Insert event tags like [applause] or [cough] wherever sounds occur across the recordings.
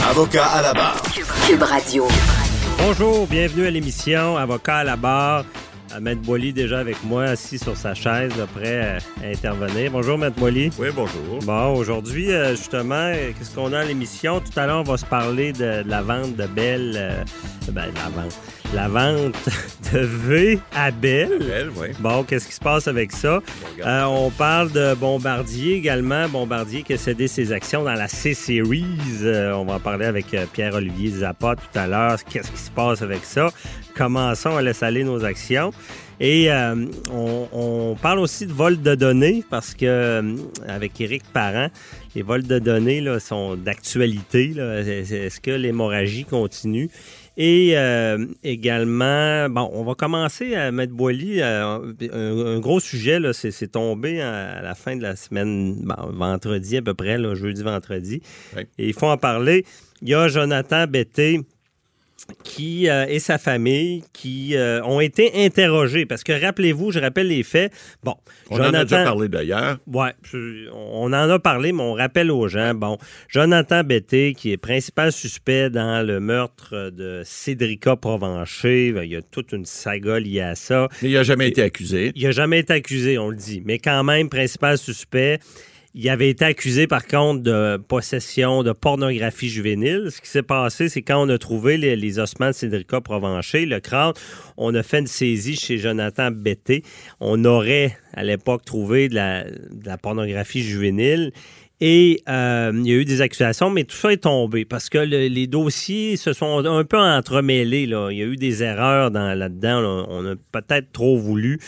Avocat à la barre. Cube Radio. Bonjour, bienvenue à l'émission Avocat à la barre. Euh, Maître Boily déjà avec moi, assis sur sa chaise, prêt à intervenir. Bonjour, Maître Boily. Oui, bonjour. Bon, aujourd'hui, euh, justement, euh, qu'est-ce qu'on a à l'émission? Tout à l'heure, on va se parler de, de la vente de Belle. euh, ben, la vente. La vente de V à oui. Bon, qu'est-ce qui se passe avec ça? Euh, on parle de Bombardier également. Bombardier qui a cédé ses actions dans la C-Series. Euh, on va en parler avec euh, Pierre-Olivier Zappa tout à l'heure. Qu'est-ce qui se passe avec ça? Commençons à laisser aller nos actions. Et euh, on, on parle aussi de vol de données parce que, euh, avec Éric Parent, les vols de données là, sont d'actualité. Est-ce que l'hémorragie continue? Et euh, également, bon, on va commencer à mettre Boily. euh, un, un gros sujet, là, c'est, c'est tombé à la fin de la semaine, bon, vendredi à peu près, là, jeudi, vendredi. Oui. Et il faut en parler. Il y a Jonathan Betté qui euh, et sa famille qui euh, ont été interrogés. Parce que rappelez-vous, je rappelle les faits. Bon, On en a déjà parlé d'ailleurs. Je- on en a parlé, mais on rappelle aux gens. Bon, Jonathan Betté, qui est principal suspect dans le meurtre de Cédrica Provencher, ben, il y a toute une saga liée à ça. Mais il n'a jamais été accusé. Il n'a jamais été accusé, on le dit, mais quand même, principal suspect. Il avait été accusé, par contre, de possession de pornographie juvénile. Ce qui s'est passé, c'est quand on a trouvé les, ossements de Cédrica Provencher, le crâne, on a fait une saisie chez Jonathan Betté. On aurait, à l'époque, trouvé de la, pornographie juvénile. Et euh, il y a eu des accusations, mais tout ça est tombé parce que le- les dossiers se sont un peu entremêlés. Il y a eu des erreurs dans- là-dedans. là. On a peut-être trop voulu.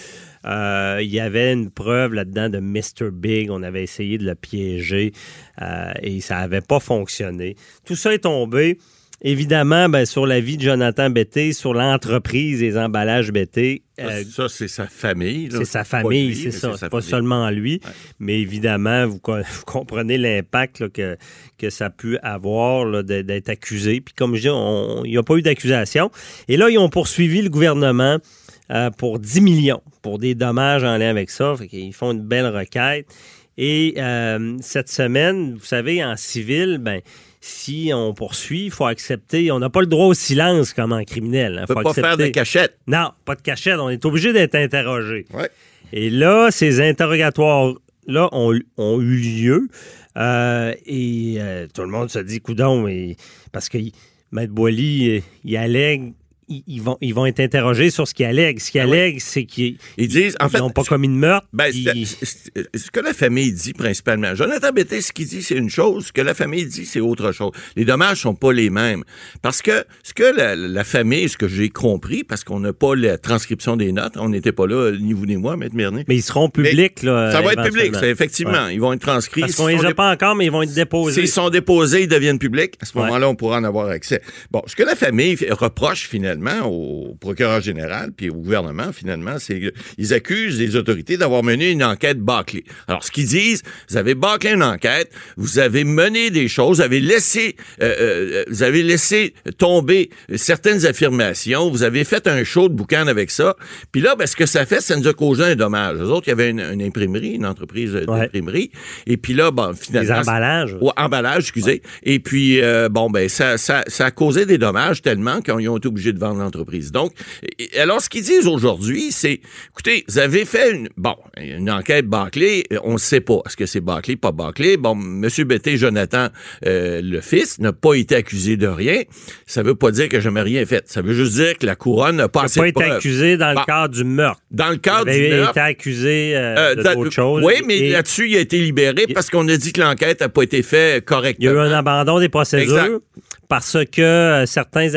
Euh, il y avait une preuve là-dedans de Mr. Big. On avait essayé de le piéger euh, et ça n'avait pas fonctionné. Tout ça est tombé. Évidemment, ben, sur la vie de Jonathan Betté, sur l'entreprise des emballages Betté. Ça, euh, ça, c'est sa famille. c'est sa famille, c'est ça. C'est pas famille. seulement lui. Ouais. Mais évidemment, vous, co- [laughs] vous comprenez l'impact que, que ça a pu avoir d'être accusé. Puis comme je dis, il n'y a pas eu d'accusation. Et là, ils ont poursuivi le gouvernement euh, pour 10 millions pour des dommages en lien avec ça. Fait qu'ils font une belle requête. Et euh, cette semaine, vous savez, en civil, ben si on poursuit, il faut accepter. On n'a pas le droit au silence comme en criminel. Il On peut pas faire de cachette. Non, pas de cachette. On est obligé d'être interrogé. Ouais. Et là, ces interrogatoires-là ont, ont eu lieu. euh, et euh, tout le monde se dit, coudon, parce que Maître Boily, il allègue, ils, vont, ils vont être interrogés sur ce qu'il allègue. Ce qu'il Ah oui. allègue, c'est qu'ils Ils disent, en fait, n'ont pas commis de meurtre. Ben, ce que la famille dit principalement, Jonathan Betté, ce qu'il dit, c'est une chose, ce que la famille dit, c'est autre chose. Les dommages sont pas les mêmes. Parce que ce que la, la famille, ce que j'ai compris, parce qu'on n'a pas la transcription des notes, on n'était pas là, ni vous ni moi, Maître Mernier. mais ils seront publics. là, Ça va être public, ça, effectivement. Ils vont être transcrits. Parce S'ils qu'on les sont a pas encore, mais ils vont être déposés. S'ils sont déposés, ils deviennent publics. À ce Ouais. moment-là, on pourra en avoir accès. Bon, ce que la famille reproche finalement au procureur général puis au gouvernement, finalement, c'est qu'ils accusent les autorités d'avoir mené une enquête bâclée. Alors, ce qu'ils disent, vous avez bâclé une enquête, vous avez mené des choses, vous avez laissé, euh, euh, vous avez laissé tomber certaines affirmations, vous avez fait un show de boucan avec ça. Puis là, ben, ce que ça fait, ça nous a causé un dommage. Les autres, il y avait une, une imprimerie, une entreprise Ouais. d'imprimerie. Et puis là, bon, Les finalement... emballages. Ouais, emballage, excusez. Et puis, euh, bon, ben, ça, ça, ça a causé des dommages tellement qu'ils ont été obligés de vendre l'entreprise. Donc, alors, ce qu'ils disent aujourd'hui, c'est, écoutez, vous avez fait une, bon, une enquête bâclée, on ne sait pas. Est-ce que c'est bâclé, pas bâclé? Bon, M. Betté, Jonathan, euh, le fils, n'a pas été accusé de rien. Ça veut pas dire que jamais rien fait. Ça veut juste dire que la couronne n'a pas Il assez pas de été preuves. accusé dans Bon. le cadre du meurtre. Dans le cadre Il du meurtre, été accusé euh, euh, d'autres choses. Oui, mais Et là-dessus, il a été libéré parce qu'on a dit que l'enquête n'a pas été faite il y a correctement. eu un abandon des procédures Exact. Parce que euh, certains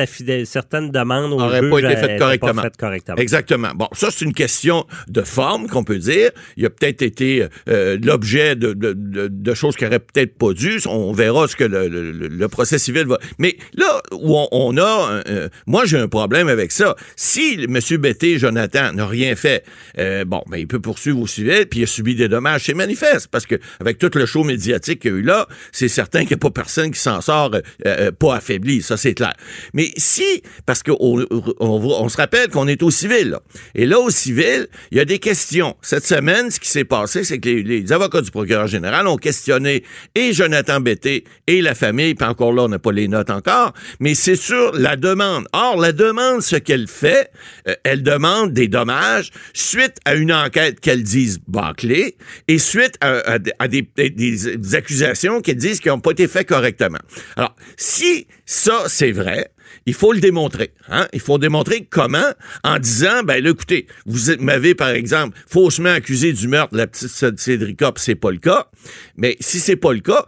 certaines demandes au juge pas été euh, faites correctement. pas faites correctement. Exactement. Bon, ça, c'est une question de forme qu'on peut dire. Il a peut-être été euh, l'objet de, de, de, de choses qui auraient peut-être pas dû. On verra ce que le, le, le- procès civil va... Mais là où on, on a... euh, moi, j'ai un problème avec ça. Si M. Betté, Jonathan, n'a rien fait, euh, bon, ben, il peut poursuivre au civil, puis il a subi des dommages. C'est manifeste, parce que avec tout le show médiatique qu'il y a eu là, c'est certain qu'il n'y a pas personne qui s'en sort pas affaibli, ça c'est clair. Mais si, parce qu'on on, on, on se rappelle qu'on est au civil, là. et là au civil, il y a des questions. Cette semaine, ce qui s'est passé, c'est que les, avocats du procureur général ont questionné et Jonathan Betté et la famille, puis encore là, on n'a pas les notes encore, mais c'est sur la demande. Or, la demande, ce qu'elle fait, euh, elle demande des dommages suite à une enquête qu'elle dise bâclée et suite à, des accusations qu'elle disent qui n'ont pas été faites correctement. Alors, si ça, c'est vrai, il faut le démontrer. Hein? Il faut démontrer comment en disant, ben là, écoutez, vous m'avez, par exemple, faussement accusé du meurtre de la petite Cédrica, c'est pas le cas. Mais si c'est pas le cas,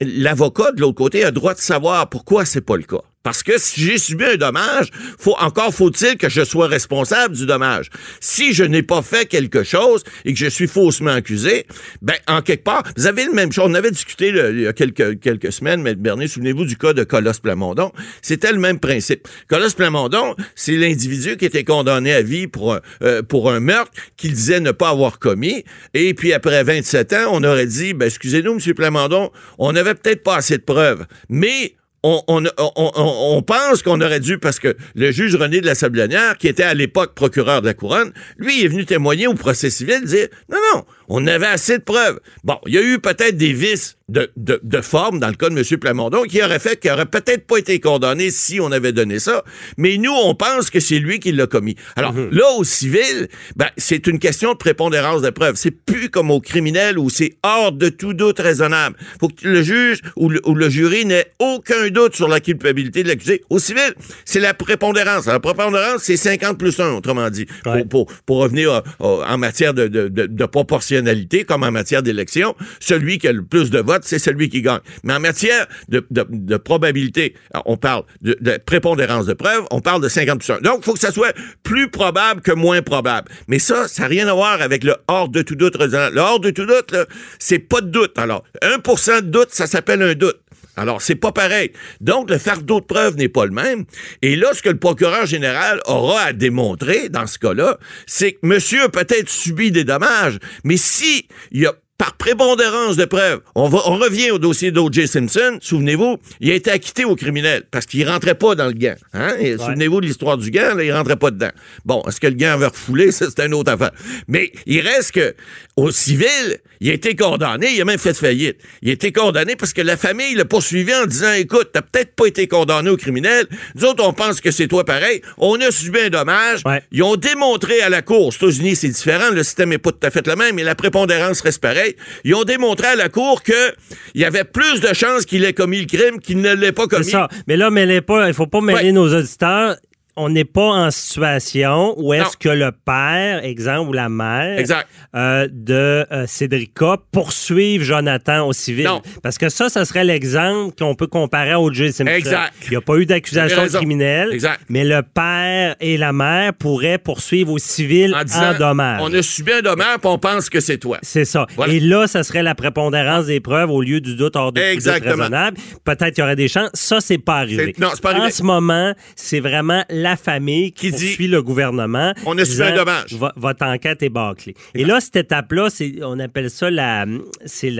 l'avocat de l'autre côté a droit de savoir pourquoi c'est pas le cas. Parce que si j'ai subi un dommage, faut, encore faut-il que je sois responsable du dommage. Si je n'ai pas fait quelque chose et que je suis faussement accusé, ben, en quelque part, vous avez le même chose. On avait discuté il y a quelques, quelques semaines, mais Bernier, souvenez-vous du cas de Colosse Plamondon. C'était le même principe. Colosse Plamondon, c'est l'individu qui était condamné à vie pour euh, pour un meurtre qu'il disait ne pas avoir commis. Et puis après 27 ans, on aurait dit, ben, excusez-nous, M. Plamondon, on n'avait peut-être pas assez de preuves. Mais on, pense qu'on aurait dû, parce que le juge René de la Sablonnière, qui était à l'époque procureur de la Couronne, lui, est venu témoigner au procès civil, dire non, non, on avait assez de preuves. Bon, il y a eu peut-être des vices de, de, de forme dans le cas de M. Plamondon qui aurait fait qu'il aurait peut-être pas été condamné si on avait donné ça, mais nous, on pense que c'est lui qui l'a commis. Alors, là, au civil, ben, c'est une question de prépondérance de preuves. C'est plus comme au criminel où c'est hors de tout doute raisonnable. faut que le juge ou le, ou le jury n'ait aucun doute sur la culpabilité de l'accusé. Au civil, c'est la prépondérance. La prépondérance, c'est 50 plus 1, autrement dit. Ouais. Pour, pour, pour revenir euh, en matière de, de, de, de comme en matière d'élection, celui qui a le plus de votes, c'est celui qui gagne. Mais en matière de, probabilité, on parle de, prépondérance de preuve, on parle de 50 plus 1. Donc, il faut que ça soit plus probable que moins probable. Mais ça, ça n'a rien à voir avec le hors de tout doute. Le hors de tout doute, c'est pas de doute. Alors, 1% de doute, ça s'appelle un doute. Alors, c'est pas pareil. Donc, le fardeau de preuve n'est pas le même. Et là, ce que le procureur général aura à démontrer dans ce cas-là, c'est que monsieur a peut-être subi des dommages, mais si il y a par prépondérance de preuves, on, va, on revient au dossier d'O.J. Simpson. Souvenez-vous, il a été acquitté au criminel parce qu'il rentrait pas dans le gant. Hein? Souvenez-vous de l'histoire du gant, là, il rentrait pas dedans. Bon, est-ce que le gant avait refoulé? Ça, c'est une autre affaire. Mais il reste que au civil, il a été condamné, il a même fait faillite. Il a été condamné parce que la famille l'a poursuivi en disant Écoute, t'as peut-être pas été condamné au criminel. Nous autres, on pense que c'est toi pareil. On a subi un dommage. Ouais. Ils ont démontré à la Cour, aux États-Unis, c'est différent, le système n'est pas tout à fait le même, mais la prépondérance reste pareil. Ils ont démontré à la Cour que il y avait plus de chances qu'il ait commis le crime qu'il ne l'ait pas C'est commis. ça. Mais là, mêlez pas, il faut pas mêler Ouais. nos auditeurs. On n'est pas en situation où est-ce que le père, exemple, ou la mère Exact. euh, de euh, Cédrica poursuivent Jonathan au civil. Non. Parce que ça, ça serait l'exemple qu'on peut comparer à O.J. Simpson. Exact. Il n'y a pas eu d'accusation criminelle, Exact. mais le père et la mère pourraient poursuivre au civil En en, disant dommage. On a subi un dommage, puis on pense que c'est toi. C'est ça. Voilà. Et là, ça serait la prépondérance des preuves au lieu du doute hors de Exactement. raisonnable. Peut-être qu'il y aurait des chances. Ça, c'est pas arrivé. Non, c'est pas arrivé. En ce moment, c'est vraiment la famille qui, Qui dit, le gouvernement. on a subi un dommage. Vo- votre enquête est bâclée. Et là, cette étape-là, on appelle ça la, c'est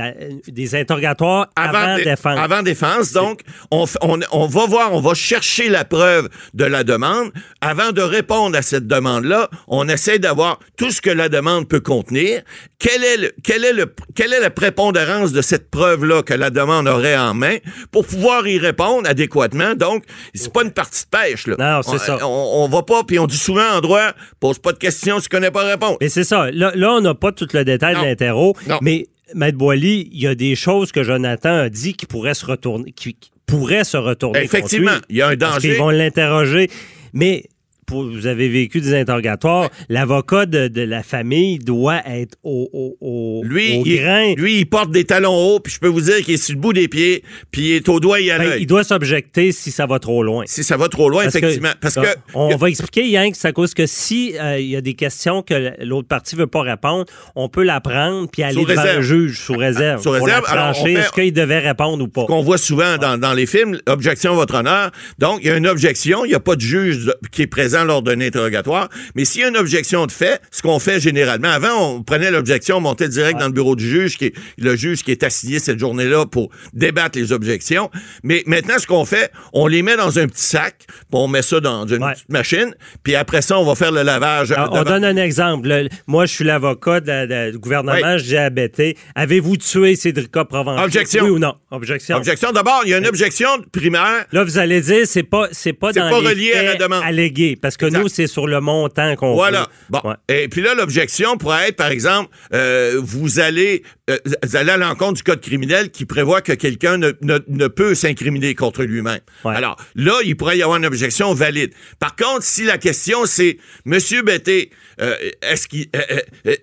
des interrogatoires avant, dé- défense. Avant défense, donc, on, on, on va voir, on va chercher la preuve de la demande. Avant de répondre à cette demande-là, on essaie d'avoir tout ce que la demande peut contenir. Quelle est, le, est, le, quelle est la prépondérance de cette preuve-là que la demande aurait en main pour pouvoir y répondre adéquatement? Donc, c'est pas une partie de pêche, là. Non, c'est ça. Ça. on, on va pas, puis on dit souvent en droit, pose pas de questions si tu connais pas réponse. Mais c'est ça. Là, là, on n'a pas tout le détail Non. de l'interro, mais Maître Boily, il y a des choses que Jonathan a dit qui pourraient se retourner, qui, qui pourraient se retourner. Effectivement, il y a un Parce danger. qu'ils vont l'interroger. Mais pour- vous avez vécu des interrogatoires. L'avocat de, de la famille doit être au, au, au, Lui, au il, grain. lui, il porte des talons hauts, puis je peux vous dire qu'il est sur le bout des pieds, puis il est au doigt et à Ben, l'œil. il doit s'objecter si ça va trop loin. Si ça va trop loin, Parce que- effectivement. parce que. On va expliquer, Yann, que c'est à cause que si euh, il y a des questions que l'autre partie veut pas répondre, on peut la prendre puis aller Sous devant réserve. le juge sous réserve. Sous pour réserve. Alors, on trancher. fait- Est-ce qu'il devait répondre ou pas? qu'on voit souvent dans, dans les films, objection votre honneur. Donc, il y a une objection, il n'y a pas de juge qui est présent lors d'un interrogatoire. Mais s'il y a une objection de fait, ce qu'on fait généralement, avant, on prenait l'objection, on montait direct dans le bureau du juge, qui est le juge qui est assigné cette journée-là pour débattre les objections. Mais maintenant, ce qu'on fait, on les met dans un petit sac, puis on met ça dans une Ouais. petite machine, puis après ça, on va faire le lavage. Alors, on donne un exemple. Le- moi, je suis l'avocat du gouvernement. À Betté, avez-vous tué Cédrica Provencher? Objection. Oui ou non? Objection. Objection. D'abord, il y a une objection primaire. Là, vous allez dire, c'est pas, c'est pas C'est dans pas les relié à la demande. allégués, parce que Exact. nous, c'est sur le montant qu'on Voilà. Bon. Ouais. Et puis là, l'objection pourrait être, par exemple, euh, vous allez euh, vous allez à l'encontre du code criminel qui prévoit que quelqu'un ne, ne, ne peut s'incriminer contre lui-même. Ouais. Alors là, il pourrait y avoir une objection valide. Par contre, si la question c'est, Monsieur Betté, euh, est-ce qu'il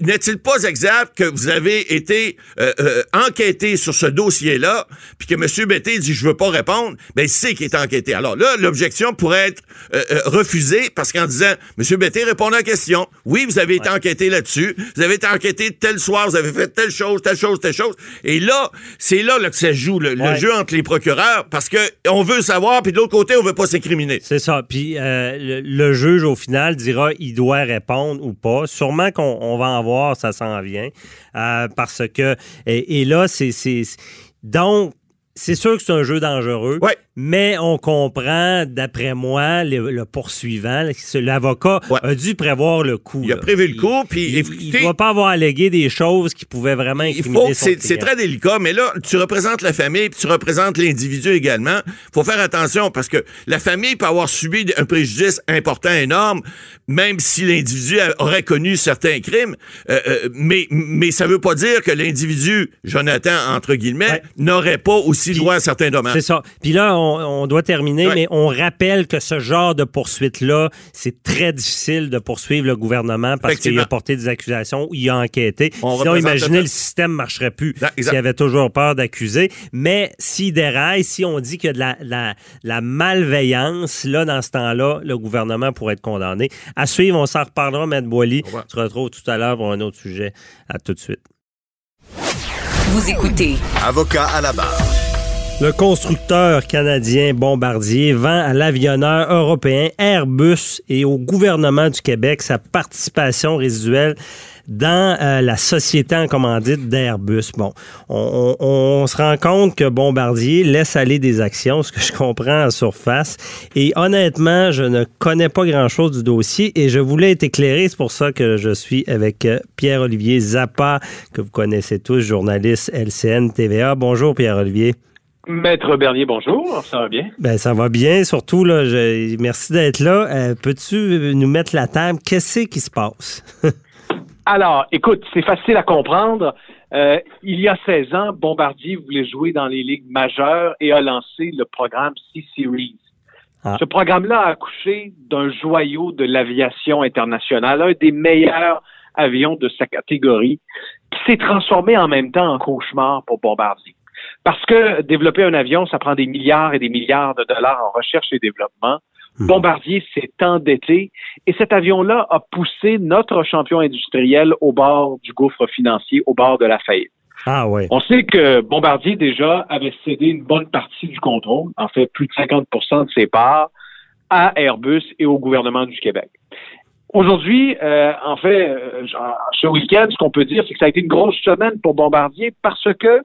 n'est-il pas exact que vous avez été enquêté sur ce dossier-là, puis que Monsieur Betté dit je veux pas répondre, ben il sait qu'il est enquêté. Alors là, l'objection pourrait être refusée parce qu'en disant Monsieur Betté répond à la question. Oui, vous avez été enquêté là-dessus. Vous avez été enquêté tel soir, vous avez fait telle chose, telle chose, telle chose. Et là, c'est là, là que ça joue le, jeu entre les procureurs parce que on veut savoir, puis de l'autre côté, on veut pas s'incriminer. C'est ça. Puis euh, le, le juge, au final, dira il doit répondre ou pas. Sûrement qu'on on va en voir, ça s'en vient. Euh, parce que. Et, et là, c'est- Donc. C'est sûr que c'est un jeu dangereux, Ouais. mais on comprend, d'après moi, le, le poursuivant, l'avocat Ouais. a dû prévoir le coup. Il a prévu le coup, puis il, il doit pas avoir allégué des choses qui pouvaient vraiment Il incriminer c'est très délicat, mais là, tu représentes la famille, puis tu représentes l'individu également. faut faire attention parce que la famille peut avoir subi un préjudice important, énorme, même si l'individu aurait connu certains crimes. Euh, euh, mais, mais ça veut pas dire que l'individu, Jonathan, entre guillemets, Ouais. n'aurait pas aussi Puis- droit à certains dommages. C'est ça. Puis là, on, on doit terminer, Ouais. mais on rappelle que ce genre de poursuite-là, c'est très difficile de poursuivre le gouvernement parce qu'il a porté des accusations, il a enquêté. On Sinon, imaginez, le- le système marcherait plus s'il avait toujours peur d'accuser. Mais s'il déraille, si on dit qu'il y a de la, la, la malveillance, là, dans ce temps-là, le gouvernement pourrait être condamné. À suivre, on s'en reparlera, Maître Boily. On se retrouve tout à l'heure pour un autre sujet. À tout de suite. Vous écoutez Avocat à la barre. Le constructeur canadien Bombardier vend à l'avionneur européen Airbus et au gouvernement du Québec sa participation résiduelle dans euh, la société en commandite d'Airbus. Bon, on, on- se rend compte que Bombardier laisse aller des actions, ce que je comprends en surface. Et honnêtement, je ne connais pas grand-chose du dossier et je voulais être éclairé. C'est pour ça que je suis avec euh, Pierre-Olivier Zappa, que vous connaissez tous, journaliste LCN TVA. Bonjour Pierre-Olivier. Maître Bernier, bonjour, ça va bien? Ben, ça va bien, surtout, là, je- merci d'être là. Euh, Peux-tu nous mettre la table? Qu'est-ce qui se passe? [laughs] Alors, écoute, c'est facile à comprendre. Euh, il y a 16 ans, Bombardier voulait jouer dans les ligues majeures et a lancé le programme C-Series. Ah. Ce programme-là a accouché d'un joyau de l'aviation internationale, un des meilleurs avions de sa catégorie, qui s'est transformé en même temps en cauchemar pour Bombardier. Parce que développer un avion, ça prend des milliards et des milliards de dollars en recherche et développement. Mhm. Bombardier s'est endetté et cet avion-là a poussé notre champion industriel au bord du gouffre financier, au bord de la faillite. Ah ouais. On sait que Bombardier déjà avait cédé une bonne partie du contrôle, en fait plus de 50 de ses parts, à Airbus et au gouvernement du Québec. Aujourd'hui, euh, en fait, euh, ce week-end, ce qu'on peut dire, c'est que ça a été une grosse semaine pour Bombardier parce que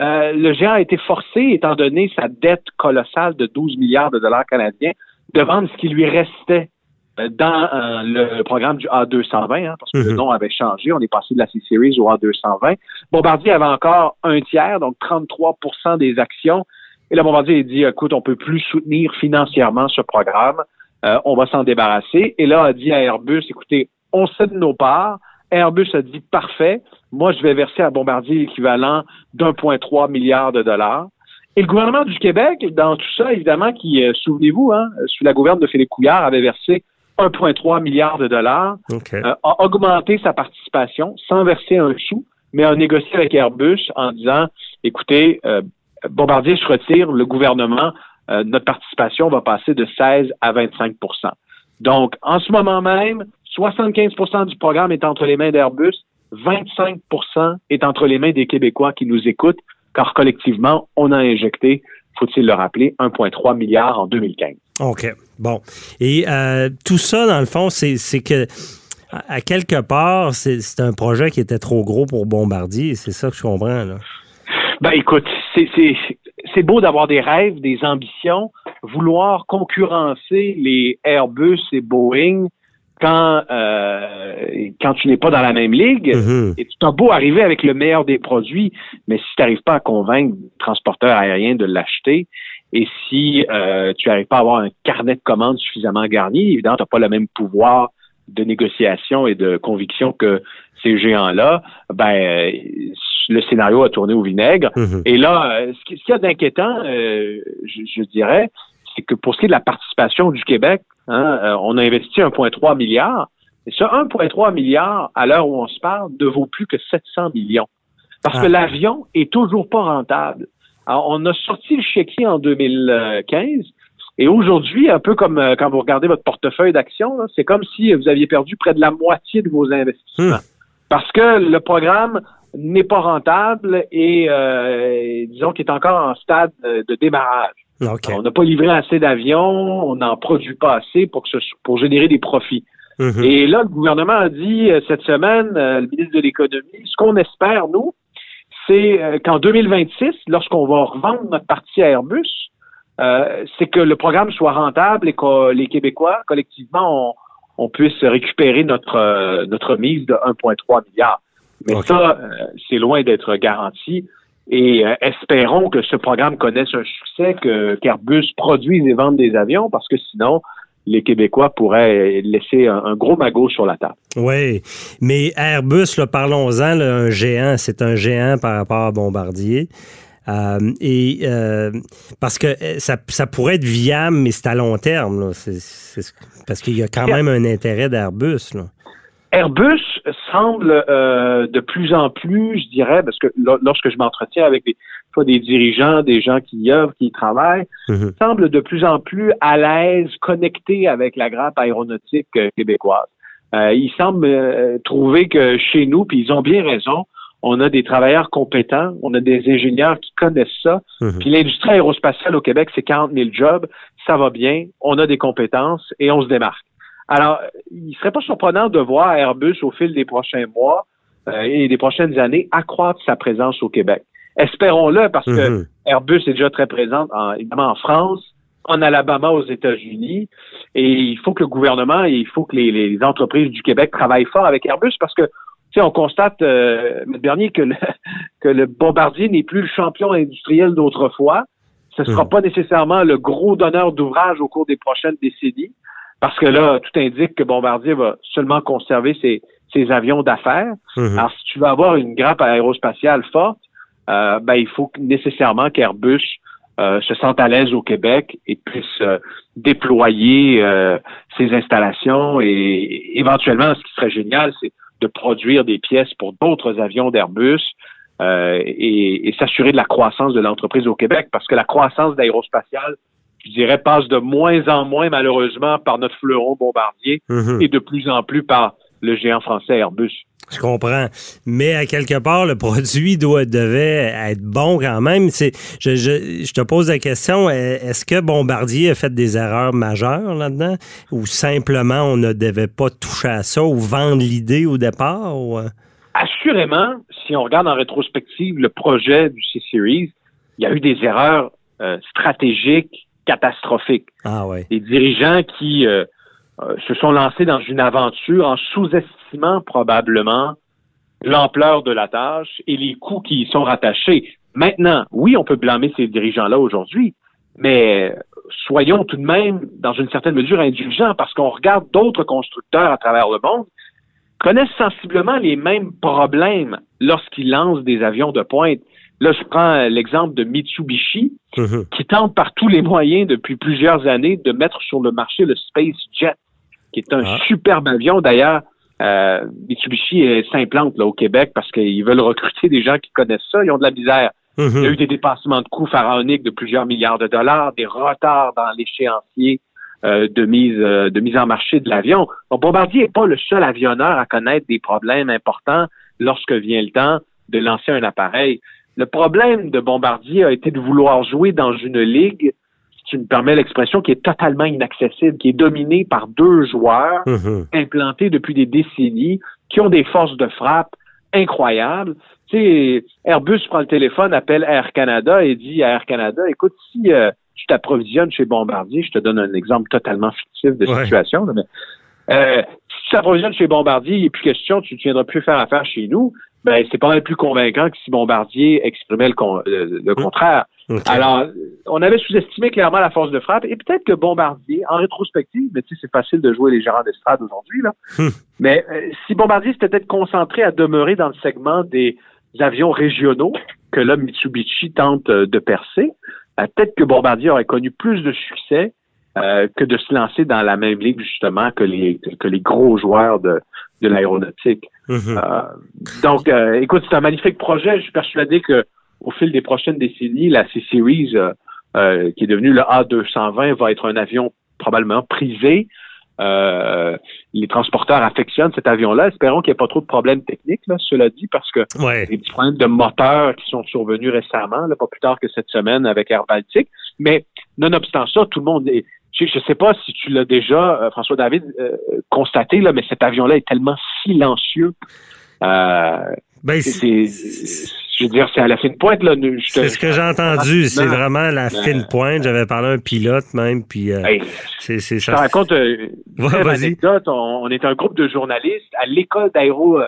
euh, le géant a été forcé, étant donné sa dette colossale de 12 milliards de dollars canadiens, de vendre ce qui lui restait euh, dans euh, le programme du A220, hein, parce que le Mhm. nom avait changé. On est passé de la C-Series au A220. Bombardier avait encore un tiers, donc 33% des actions. Et là, Bombardier a dit, écoute, on peut plus soutenir financièrement ce programme. euh, on va s'en débarrasser. Et là, a dit à Airbus, écoutez, on cède nos parts. Airbus a dit, parfait, moi, je vais verser à Bombardier l'équivalent d'1,3 milliard de dollars. Et le gouvernement du Québec, dans tout ça, évidemment, qui, euh, souvenez-vous, hein, sous la gouverne de Philippe Couillard, avait versé 1,3 milliard de dollars, euh, a augmenté sa participation sans verser un sou, mais a négocié avec Airbus en disant, écoutez, euh, Bombardier se retire, le gouvernement, notre participation va passer de 16 à 25% Donc, en ce moment même, 75% du programme est entre les mains d'Airbus, 25% est entre les mains des Québécois qui nous écoutent, car collectivement, on a injecté, faut-il le rappeler, 1,3 milliard en 2015. OK. Bon. Et euh, tout ça, dans le fond, c'est que à quelque part, c'est un projet qui était trop gros pour Bombardier. C'est ça que je comprends. Là. Ben écoute, c'est beau d'avoir des rêves, des ambitions, vouloir concurrencer les Airbus et Boeing quand euh, quand tu n'es pas dans la même ligue, mhm. et tu as beau arriver avec le meilleur des produits, mais si tu n'arrives pas à convaincre le transporteur aérien de l'acheter, et si euh, tu n'arrives pas à avoir un carnet de commandes suffisamment garni, évidemment, tu n'as pas le même pouvoir de négociation et de conviction que ces géants-là, ben le scénario a tourné au vinaigre. Mhm. Et là, ce qu'il y a d'inquiétant, euh, je, je, dirais, c'est que pour ce qui est de la participation du Québec, hein, euh, on a investi 1,3 milliard. Et ce 1,3 milliard, à l'heure où on se parle, ne vaut plus que 700 millions. Parce que ah. l'avion est toujours pas rentable. Alors, on a sorti le chéquier en 2015. Et aujourd'hui, un peu comme euh, quand vous regardez votre portefeuille d'actions, c'est comme si vous aviez perdu près de la moitié de vos investissements. Hmm. Parce que le programme n'est pas rentable et euh, disons qu'il est encore en stade de démarrage. On n'a pas livré assez d'avions, on n'en produit pas assez pour, que ce, pour générer des profits. Mhm. Et là, le gouvernement a dit euh, cette semaine, euh, le ministre de l'Économie, ce qu'on espère, nous, c'est euh, qu'en 2026, lorsqu'on va revendre notre partie à Airbus, c'est que le programme soit rentable et que les Québécois, collectivement, on, puisse récupérer notre, notre mise de 1,3 milliard. Mais ça, c'est loin d'être garanti. Et euh, espérons que ce programme connaisse un succès, que qu'Airbus produise et vende des avions, parce que sinon, les Québécois pourraient laisser un, gros magot sur la table. Oui, mais Airbus, parlons-en, un géant, c'est un géant par rapport à Bombardier. Euh, et euh, parce que ça, ça, pourrait être viable, mais c'est à long terme. Là. parce qu'il y a quand même un intérêt d'Airbus. Airbus semble euh, de plus en plus, je dirais, parce que lorsque je m'entretiens avec des, des dirigeants, des gens qui y œuvrent, qui y travaillent, mhm. semble de plus en plus à l'aise, connecté avec la grappe aéronautique euh, québécoise. Euh, ils semblent euh, trouver que chez nous, puis ils ont bien raison, on a des travailleurs compétents, on a des ingénieurs qui connaissent ça. Mhm. Puis l'industrie aérospatiale au Québec, c'est 40 000 jobs, ça va bien, on a des compétences et on se démarque. Alors, il serait pas surprenant de voir Airbus au fil des prochains mois euh, et des prochaines années accroître sa présence au Québec. Espérons-le parce que mhm. Airbus est déjà très présente en, évidemment en France, en Alabama aux États-Unis et il faut que le gouvernement et il faut que les, entreprises du Québec travaillent fort avec Airbus parce que tu sais, on constate, euh, dernier, que le, [laughs] que le bombardier n'est plus le champion industriel d'autrefois. Ce ne sera mhm. pas nécessairement le gros donneur d'ouvrage au cours des prochaines décennies. Parce que là, tout indique que Bombardier va seulement conserver ses, avions d'affaires. Mhm. Alors, si tu veux avoir une grappe aérospatiale forte, euh, ben, il faut nécessairement qu'Airbus euh, se sente à l'aise au Québec et puisse euh, déployer ses installations et éventuellement, ce qui serait génial, c'est de produire des pièces pour d'autres avions d'Airbus et, et s'assurer de la croissance de l'entreprise au Québec parce que la croissance d'aérospatiale je dirais, passe de moins en moins, malheureusement, par notre fleuron bombardier mhm. et de plus en plus par le géant français Airbus. Je comprends. Mais à quelque part, le [laughs] produit doit, devait être bon quand même. C'est, je, je, te pose la question, est-ce que Bombardier a fait des erreurs majeures là-dedans? Ou simplement on ne devait pas toucher à ça ou vendre l'idée au départ? Euh? Assurément, si on regarde en rétrospective le projet du C-Series, il y a eu des erreurs euh, stratégiques catastrophique. Ah ouais. Des dirigeants qui euh, euh, se sont lancés dans une aventure en sous-estimant probablement l'ampleur de la tâche et les coûts qui y sont rattachés. Maintenant, oui, on peut blâmer ces dirigeants-là aujourd'hui, mais soyons tout de même, dans une certaine mesure, indulgents parce qu'on regarde d'autres constructeurs à travers le monde connaissent sensiblement les mêmes problèmes lorsqu'ils lancent des avions de pointe. Là, je prends l'exemple de Mitsubishi, Mhm. qui tente par tous les moyens depuis plusieurs années de mettre sur le marché le SpaceJet, qui est un Ah. superbe avion. D'ailleurs, euh, Mitsubishi euh, s'implante là au Québec parce qu'ils veulent recruter des gens qui connaissent ça. Ils ont de la misère. Il y a eu des dépassements de coûts pharaoniques de plusieurs milliards de dollars, des retards dans l'échéancier euh, de mise euh, de mise en marché de l'avion. Donc, Bombardier n'est pas le seul avionneur à connaître des problèmes importants lorsque vient le temps de lancer un appareil. Le problème de Bombardier a été de vouloir jouer dans une ligue, si tu me permets l'expression, qui est totalement inaccessible, qui est dominée par deux joueurs Mhm. implantés depuis des décennies, qui ont des forces de frappe incroyables. Tu sais, Airbus prend le téléphone, appelle Air Canada et dit à Air Canada, écoute, si euh, tu t'approvisionnes chez Bombardier, je te donne un exemple totalement fictif de Ouais. situation, là, mais euh, si tu t'approvisionnes chez Bombardier, il n'y a plus question, tu ne viendras plus faire affaire chez nous, ben c'est pas mal plus convaincant que si Bombardier exprimait le, con- le- le contraire. OK. Alors, on avait sous-estimé clairement la force de frappe et peut-être que Bombardier, en rétrospective, mais tu sais, c'est facile de jouer les gérants d'estrade aujourd'hui, là. Hmm. Mais euh, si Bombardier s'était peut-être concentré à demeurer dans le segment des avions régionaux que là, Mitsubishi tente euh, de percer, euh, peut-être que Bombardier aurait connu plus de succès euh, que de se lancer dans la même ligue, justement, que les, que les gros joueurs de, de l'aéronautique. Mhm. Euh, donc, euh, écoute, c'est un magnifique projet. Je suis persuadé que au fil des prochaines décennies, la C-Series, euh, qui est devenue le A220, va être un avion probablement prisé. Euh, les transporteurs affectionnent cet avion-là. Espérons qu'il n'y ait pas trop de problèmes techniques, là, cela dit, parce que Ouais. des petits problèmes de moteur qui sont survenus récemment, là, pas plus tard que cette semaine avec Air Baltic. Mais nonobstant ça, tout le monde est. Je ne sais pas si tu l'as déjà, euh, François David, euh, constaté, là, mais cet avion-là est tellement silencieux. Euh, Ben, c'est, c'est c'est- je veux dire, c'est à la fine pointe, là. C'est ce que j'ai entendu. C'est Non. vraiment la Euh, fine pointe. J'avais parlé à un pilote même, puis euh, Hey, c'est c'est je te ça. raconte une Ouais, anecdote. On, on est un groupe de journalistes à l'école d'aéro,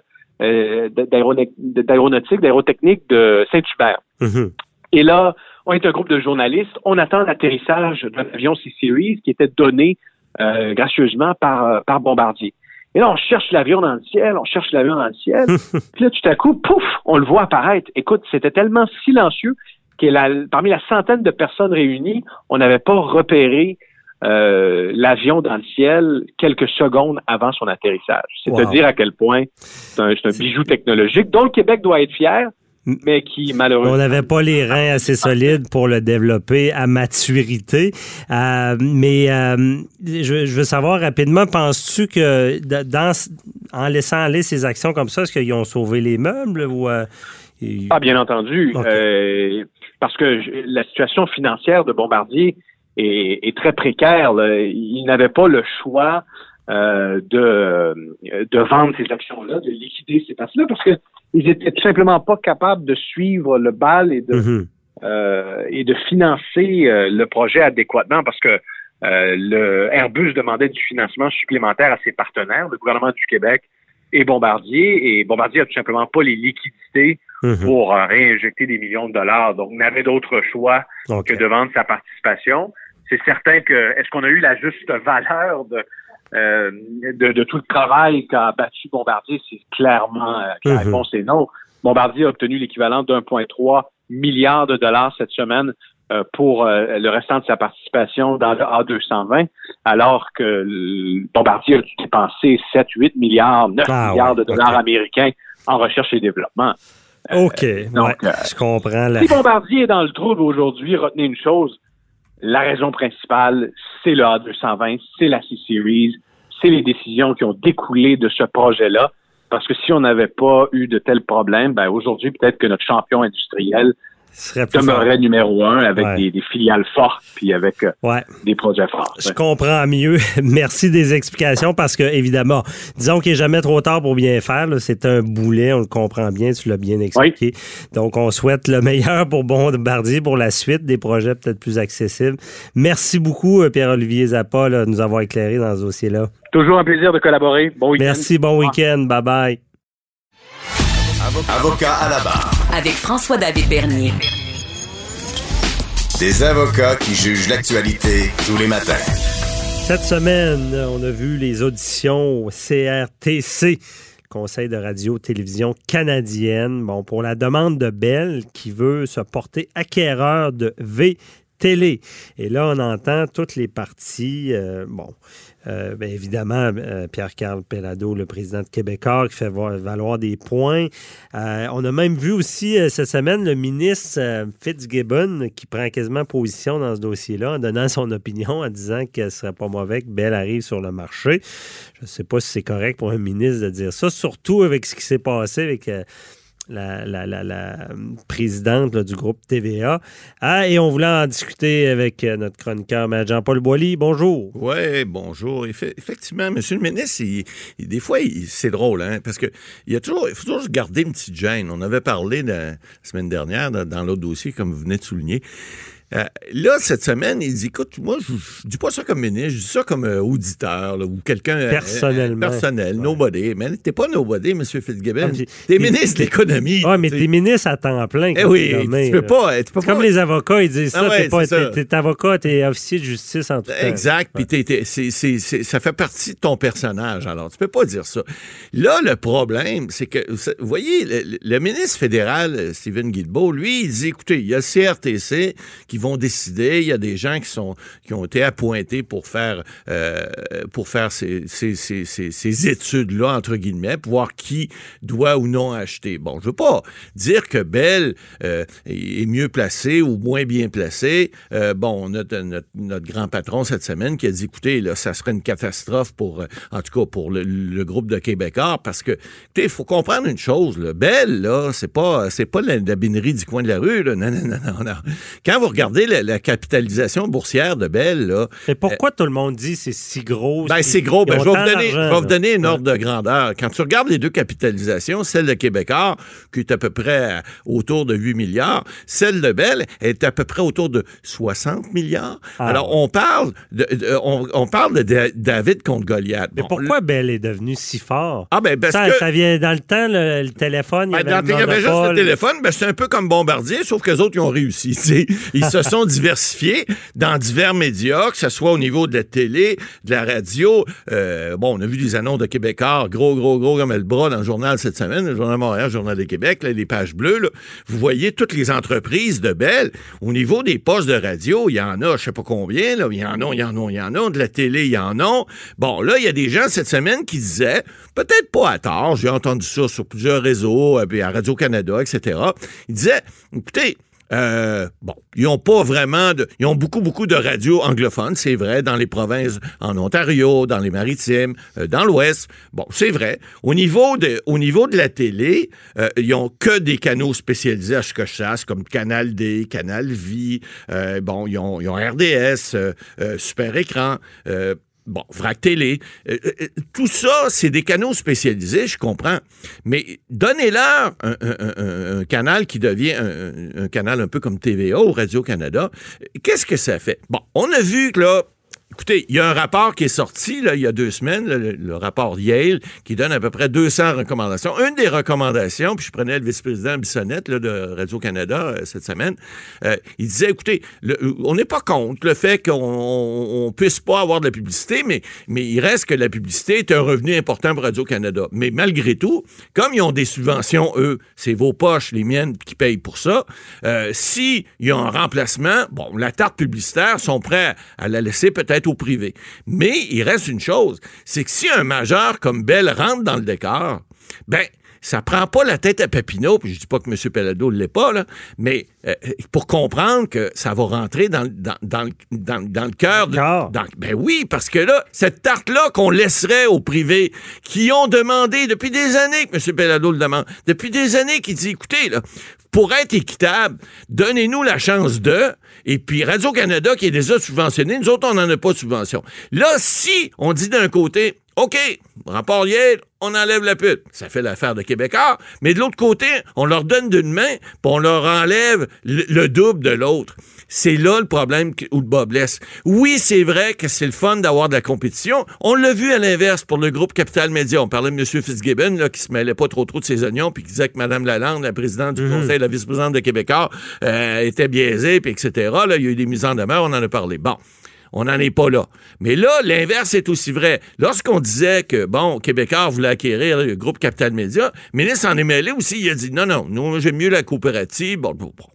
euh, d'aéronautique, d'aérotechnique de Saint-Hubert. Mhm. Et là, on est un groupe de journalistes. On attend l'atterrissage d'un avion C-Series qui était donné euh, gracieusement par, euh, par Bombardier. Et là, on cherche l'avion dans le ciel, on cherche l'avion dans le ciel. [laughs] Puis là, tout à coup, pouf, on le voit apparaître. Écoute, c'était tellement silencieux que la- parmi la centaine de personnes réunies, on n'avait pas repéré euh, l'avion dans le ciel quelques secondes avant son atterrissage. C'est à Wow. dire à quel point c'est un, un bijou technologique dont le Québec doit être fier. Mais qui malheureusement On n'avait pas les reins assez solides pour le développer à maturité. Euh, mais euh, je, je veux savoir rapidement, penses-tu que dans, en laissant aller ces actions comme ça, est-ce qu'ils ont sauvé les meubles ou euh, ils- Ah, bien entendu. Parce que je- la situation financière de Bombardier est, est très précaire. là. Il n'avait pas le choix de, de vendre ces actions-là, de liquider ces parties-là, parce que ils étaient tout simplement pas capables de suivre le bal et de, Mhm. euh, et de financer euh, le projet adéquatement parce que euh, le Airbus demandait du financement supplémentaire à ses partenaires, le gouvernement du Québec et Bombardier, et Bombardier a tout simplement pas les liquidités Mhm. pour euh, réinjecter des millions de dollars. Donc, n'avait d'autre choix que de vendre sa participation. C'est certain que est-ce qu'on a eu la juste valeur de euh, de, de tout le travail qu'a battu Bombardier, c'est clairement euh, la Mhm. réponse est non. Bombardier a obtenu l'équivalent d'1,3 milliard de dollars cette semaine euh, pour euh, le restant de sa participation dans le A220, alors que Bombardier a dû dépenser 7, 8 milliards, 9 Ah milliards ouais, de dollars américains en recherche et développement. OK. donc, ouais, je comprends. La... Si Bombardier est dans le trouble aujourd'hui, retenez une chose. La raison principale, c'est le A220, c'est la C-Series, c'est les décisions qui ont découlé de ce projet-là. Parce que si on n'avait pas eu de tels problèmes, ben aujourd'hui, peut-être que notre champion industriel serait plus numéro un avec Ouais. des, des filiales fortes puis avec euh, Ouais. des projets forts. Je comprends mieux. [laughs] Merci des explications parce que, évidemment, disons qu'il n'est jamais trop tard pour bien faire. C'est un boulet, on le comprend bien, tu l'as bien expliqué. Donc, on souhaite le meilleur pour Bombardier pour la suite, des projets peut-être plus accessibles. Merci beaucoup, euh, Pierre-Olivier Zappa, là, de nous avoir éclairé dans ce dossier-là. Toujours un plaisir de collaborer. Bon week-end. Merci, bon week-end. Bye-bye. Avocat à la barre. Avec François-David Bernier. Des avocats qui jugent l'actualité tous les matins. Cette semaine, on a vu les auditions au CRTC, Conseil de radio-télévision canadienne, bon, pour la demande de Bell qui veut se porter acquéreur de V télé. Et là, on entend toutes les parties. euh, bon, euh, bien évidemment, euh, Pierre-Carl Pellado, le président de Québécois, qui fait va- valoir des points. Euh, on a même vu aussi cette semaine le ministre Fitzgibbon qui prend quasiment position dans ce dossier-là en donnant son opinion, en disant que ce serait pas mauvais que Bell arrive sur le marché. Je ne sais pas si c'est correct pour un ministre de dire ça, surtout avec ce qui s'est passé avec. La, la- la- présidente là, du groupe TVA. Ah, et on voulait en discuter avec euh, notre chroniqueur. Jean-Paul Boilly. Bonjour. Oui, bonjour. Effe- effectivement, Monsieur le ministre, des fois, c'est drôle, hein, parce que il, y a toujours, il faut toujours garder une petite gêne. On avait parlé la semaine dernière dans l'autre dossier, comme vous venez de souligner. Euh, là, cette semaine, il dit, écoute, moi, je, je dis pas ça comme ministre, je dis ça comme euh, auditeur là, ou quelqu'un... euh, Personnellement. euh, personnel, Ouais. nobody. Mais t'es pas nobody, M. Fitzgibbon. Ah, t'es ministre de l'économie. Ah, mais t'es ministre à temps plein. Eh oui, nommé, tu peux pas... Tu peux C'est comme pas- les avocats, ils disent ça. Ah ouais, pas, ça. t'es- t'es avocat, t'es officier de justice en tout temps. Exact. Puis ça fait partie de ton personnage. Alors, tu peux pas dire ça. Là, le problème, c'est que, vous voyez, le, le ministre fédéral, Stephen Guilbeault, lui, il dit, écoutez, il y a le CRTC qui vont décider, il y a des gens qui sont qui ont été appointés pour faire euh, pour faire ces, ces, ces, ces- études-là, entre guillemets, pour voir qui doit ou non acheter. Bon, je veux pas dire que Bell euh, est mieux placé ou moins bien placé. Euh, bon, notre, notre, notre grand patron cette semaine qui a dit, écoutez, là, ça serait une catastrophe pour, en tout cas, pour le, groupe de Québécois, parce que, écoutez, il faut comprendre une chose, là. Bell, là, c'est pas, c'est pas la, la binerie du coin de la rue, là. Non, non, non, non. Quand vous regardez la, la capitalisation boursière de Bell, là, Mais pourquoi tout le monde dit c'est si gros? ben, c'est gros. Ben, je vais vous donner, je d'argent, vais vous là? donner une ordre de grandeur. Quand tu regardes les deux capitalisations, celle de Québécois, qui est à peu près euh, autour de 8 milliards, celle de Bell est à peu près autour de 60 milliards. Ah. Alors, on parle de, de- on, on parle de Da- David contre Goliath. Mais pourquoi Bell est devenu si fort? Ah, ben, parce ça, que- ça vient dans le temps, le, le téléphone. Ben, il y dans- avait, il y le avait juste le téléphone, ben, c'est un peu comme Bombardier, sauf que les autres, ils ont réussi. Ils se [laughs] sont diversifiés dans divers médias, que ce soit au niveau de la télé, de la radio. Euh, bon, on a vu des annonces de Québécois, gros, gros, gros comme le bras dans le journal cette semaine, le Journal Montréal, le Journal de Québec, les pages bleues. Vous voyez toutes les entreprises de Bell. Au niveau des postes de radio, il y en a, je sais pas combien. Il y en a, il y en a, il y en a. De la télé, il y en a. Bon, là, il y a des gens cette semaine qui disaient, peut-être pas à tort, j'ai entendu ça sur plusieurs réseaux, euh, à Radio-Canada, etc. Ils disaient, écoutez, euh, bon, ils ont pas vraiment de, ils ont beaucoup beaucoup de radios anglophones, c'est vrai, dans les provinces en Ontario, dans les Maritimes, euh, dans l'Ouest. Bon, c'est vrai. Au niveau de, au niveau de la télé, euh, ils ont que des canaux spécialisés à ce que je sache, comme Canal D, Canal Vie. euh, bon, ils ont, ils ont RDS, Super Écran. Euh, Bon, Vrac Télé, euh, euh, tout ça, c'est des canaux spécialisés, je comprends. Mais donnez-leur un, canal qui devient un canal un peu comme TVA ou Radio-Canada. Qu'est-ce que ça fait? Bon, on a vu que là, Écoutez, il y a un rapport qui est sorti là, il y a deux semaines, le, rapport Yale, qui donne à peu près 200 recommandations. Une des recommandations, puis je prenais le vice-président Bissonnette de Radio-Canada euh, cette semaine, euh, il disait, écoutez, le- on n'est pas contre le fait qu'on on, on puisse pas avoir de la publicité, mais, mais il reste que la publicité est un revenu important pour Radio-Canada. Mais malgré tout, comme ils ont des subventions, eux, c'est vos poches, les miennes, qui payent pour ça, euh, s'il y a un remplacement, bon, la tarte publicitaire sont prêts à la laisser peut-être au privé. Mais il reste une chose, c'est que si un majeur comme Bell rentre dans le décor, ben, ça prend pas la tête à Papineau, puis je dis pas que M. Pellado ne l'est pas, là, mais euh, pour comprendre que ça va rentrer dans, dans, dans, le- dans, dans le cœur de... Dans- ben oui, parce que là, cette tarte-là qu'on laisserait au privé, qui ont demandé depuis des années que M. Pellado le demande, depuis des années qu'il dit, écoutez, là, pour être équitable, donnez-nous la chance de, et puis Radio-Canada qui est déjà subventionné, nous autres, on n'en a pas de subvention. Là, si on dit d'un côté, OK, rapport Yale, on enlève la pute. Ça fait l'affaire de Québécois. Mais de l'autre côté, on leur donne d'une main, puis on leur enlève le, le double de l'autre. C'est là le problème où le bas blesse. Oui, c'est vrai que c'est le fun d'avoir de la compétition. On l'a vu à l'inverse pour le groupe Capital Média. On parlait de M. Fitzgibbon, là, qui se mêlait pas trop trop de ses oignons, puis qui disait que Mme Lalande, la présidente du Conseil, la vice-présidente de Québécois, euh, était biaisée, puis etc. Là, il y a eu des mises en demeure, on en a parlé. Bon. On n'en est pas là. Mais là, l'inverse est aussi vrai. Lorsqu'on disait que, bon, Québécois voulait acquérir le groupe Capital Média, le ministre en est mêlé aussi. Il a dit, non, non, nous, j'aime mieux la coopérative. Bon, bon, bon,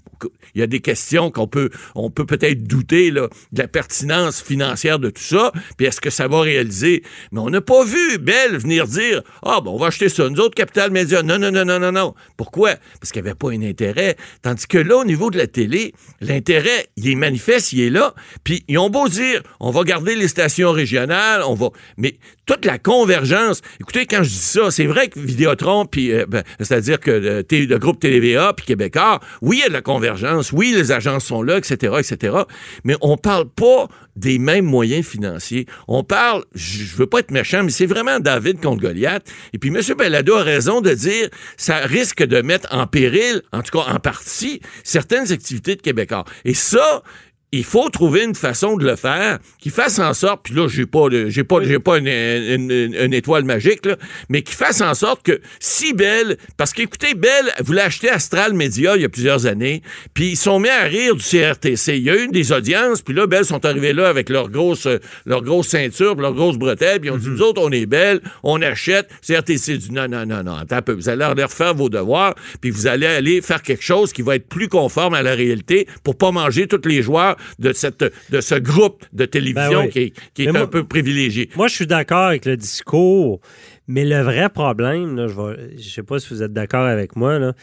il y a des questions qu'on peut, on peut peut-être douter de la pertinence financière de tout ça, puis est-ce que ça va réaliser? Mais on n'a pas vu Bell venir dire Ah, bon, on va acheter ça. Nous autres, Capital Média. Non, non, non, non, non, non. Pourquoi? Parce qu'il n'y avait pas un intérêt. Tandis que là, au niveau de la télé, l'intérêt, il est manifeste, il est là. Puis ils ont beau dire On va garder les stations régionales, on va. Mais toute la convergence. Écoutez, quand je dis ça, c'est vrai que Vidéotron, puis euh, ben, c'est-à-dire que T- le groupe TVA, puis Québécois, oui, il y a de la convergence, oui, les agences sont là, etc., etc., mais on parle pas des mêmes moyens financiers. On parle, je veux pas être méchant, mais c'est vraiment David contre Goliath. Et puis M. Bellado a raison de dire, ça risque de mettre en péril, en tout cas en partie, certaines activités de Québécois. Et ça, il faut trouver une façon de le faire qui fasse en sorte, puis là, j'ai pas, j'ai pas, j'ai pas une, une- une- une étoile magique, là, mais qui fasse en sorte que si Bell, parce qu'écoutez, Bell voulait acheter Astral Media il y a plusieurs années, puis ils sont mis à rire du CRTC. Il y a eu des audiences, puis là, Bell sont arrivés là avec leur grosse, leur grosse ceinture, puis leur grosse bretelle, puis ils ont dit, nous autres, on est Bell, on achète. CRTC dit, non, non, non, non, attends un peu, vous allez aller refaire vos devoirs, puis vous allez aller faire quelque chose qui va être plus conforme à la réalité pour pas manger tous les joueurs de, cette, de ce groupe de télévision Ben oui. qui est, qui est Mais un moi- peu privilégié. Moi, je suis d'accord avec le discours, mais le vrai problème, là, je ne sais pas si vous êtes d'accord avec moi, là,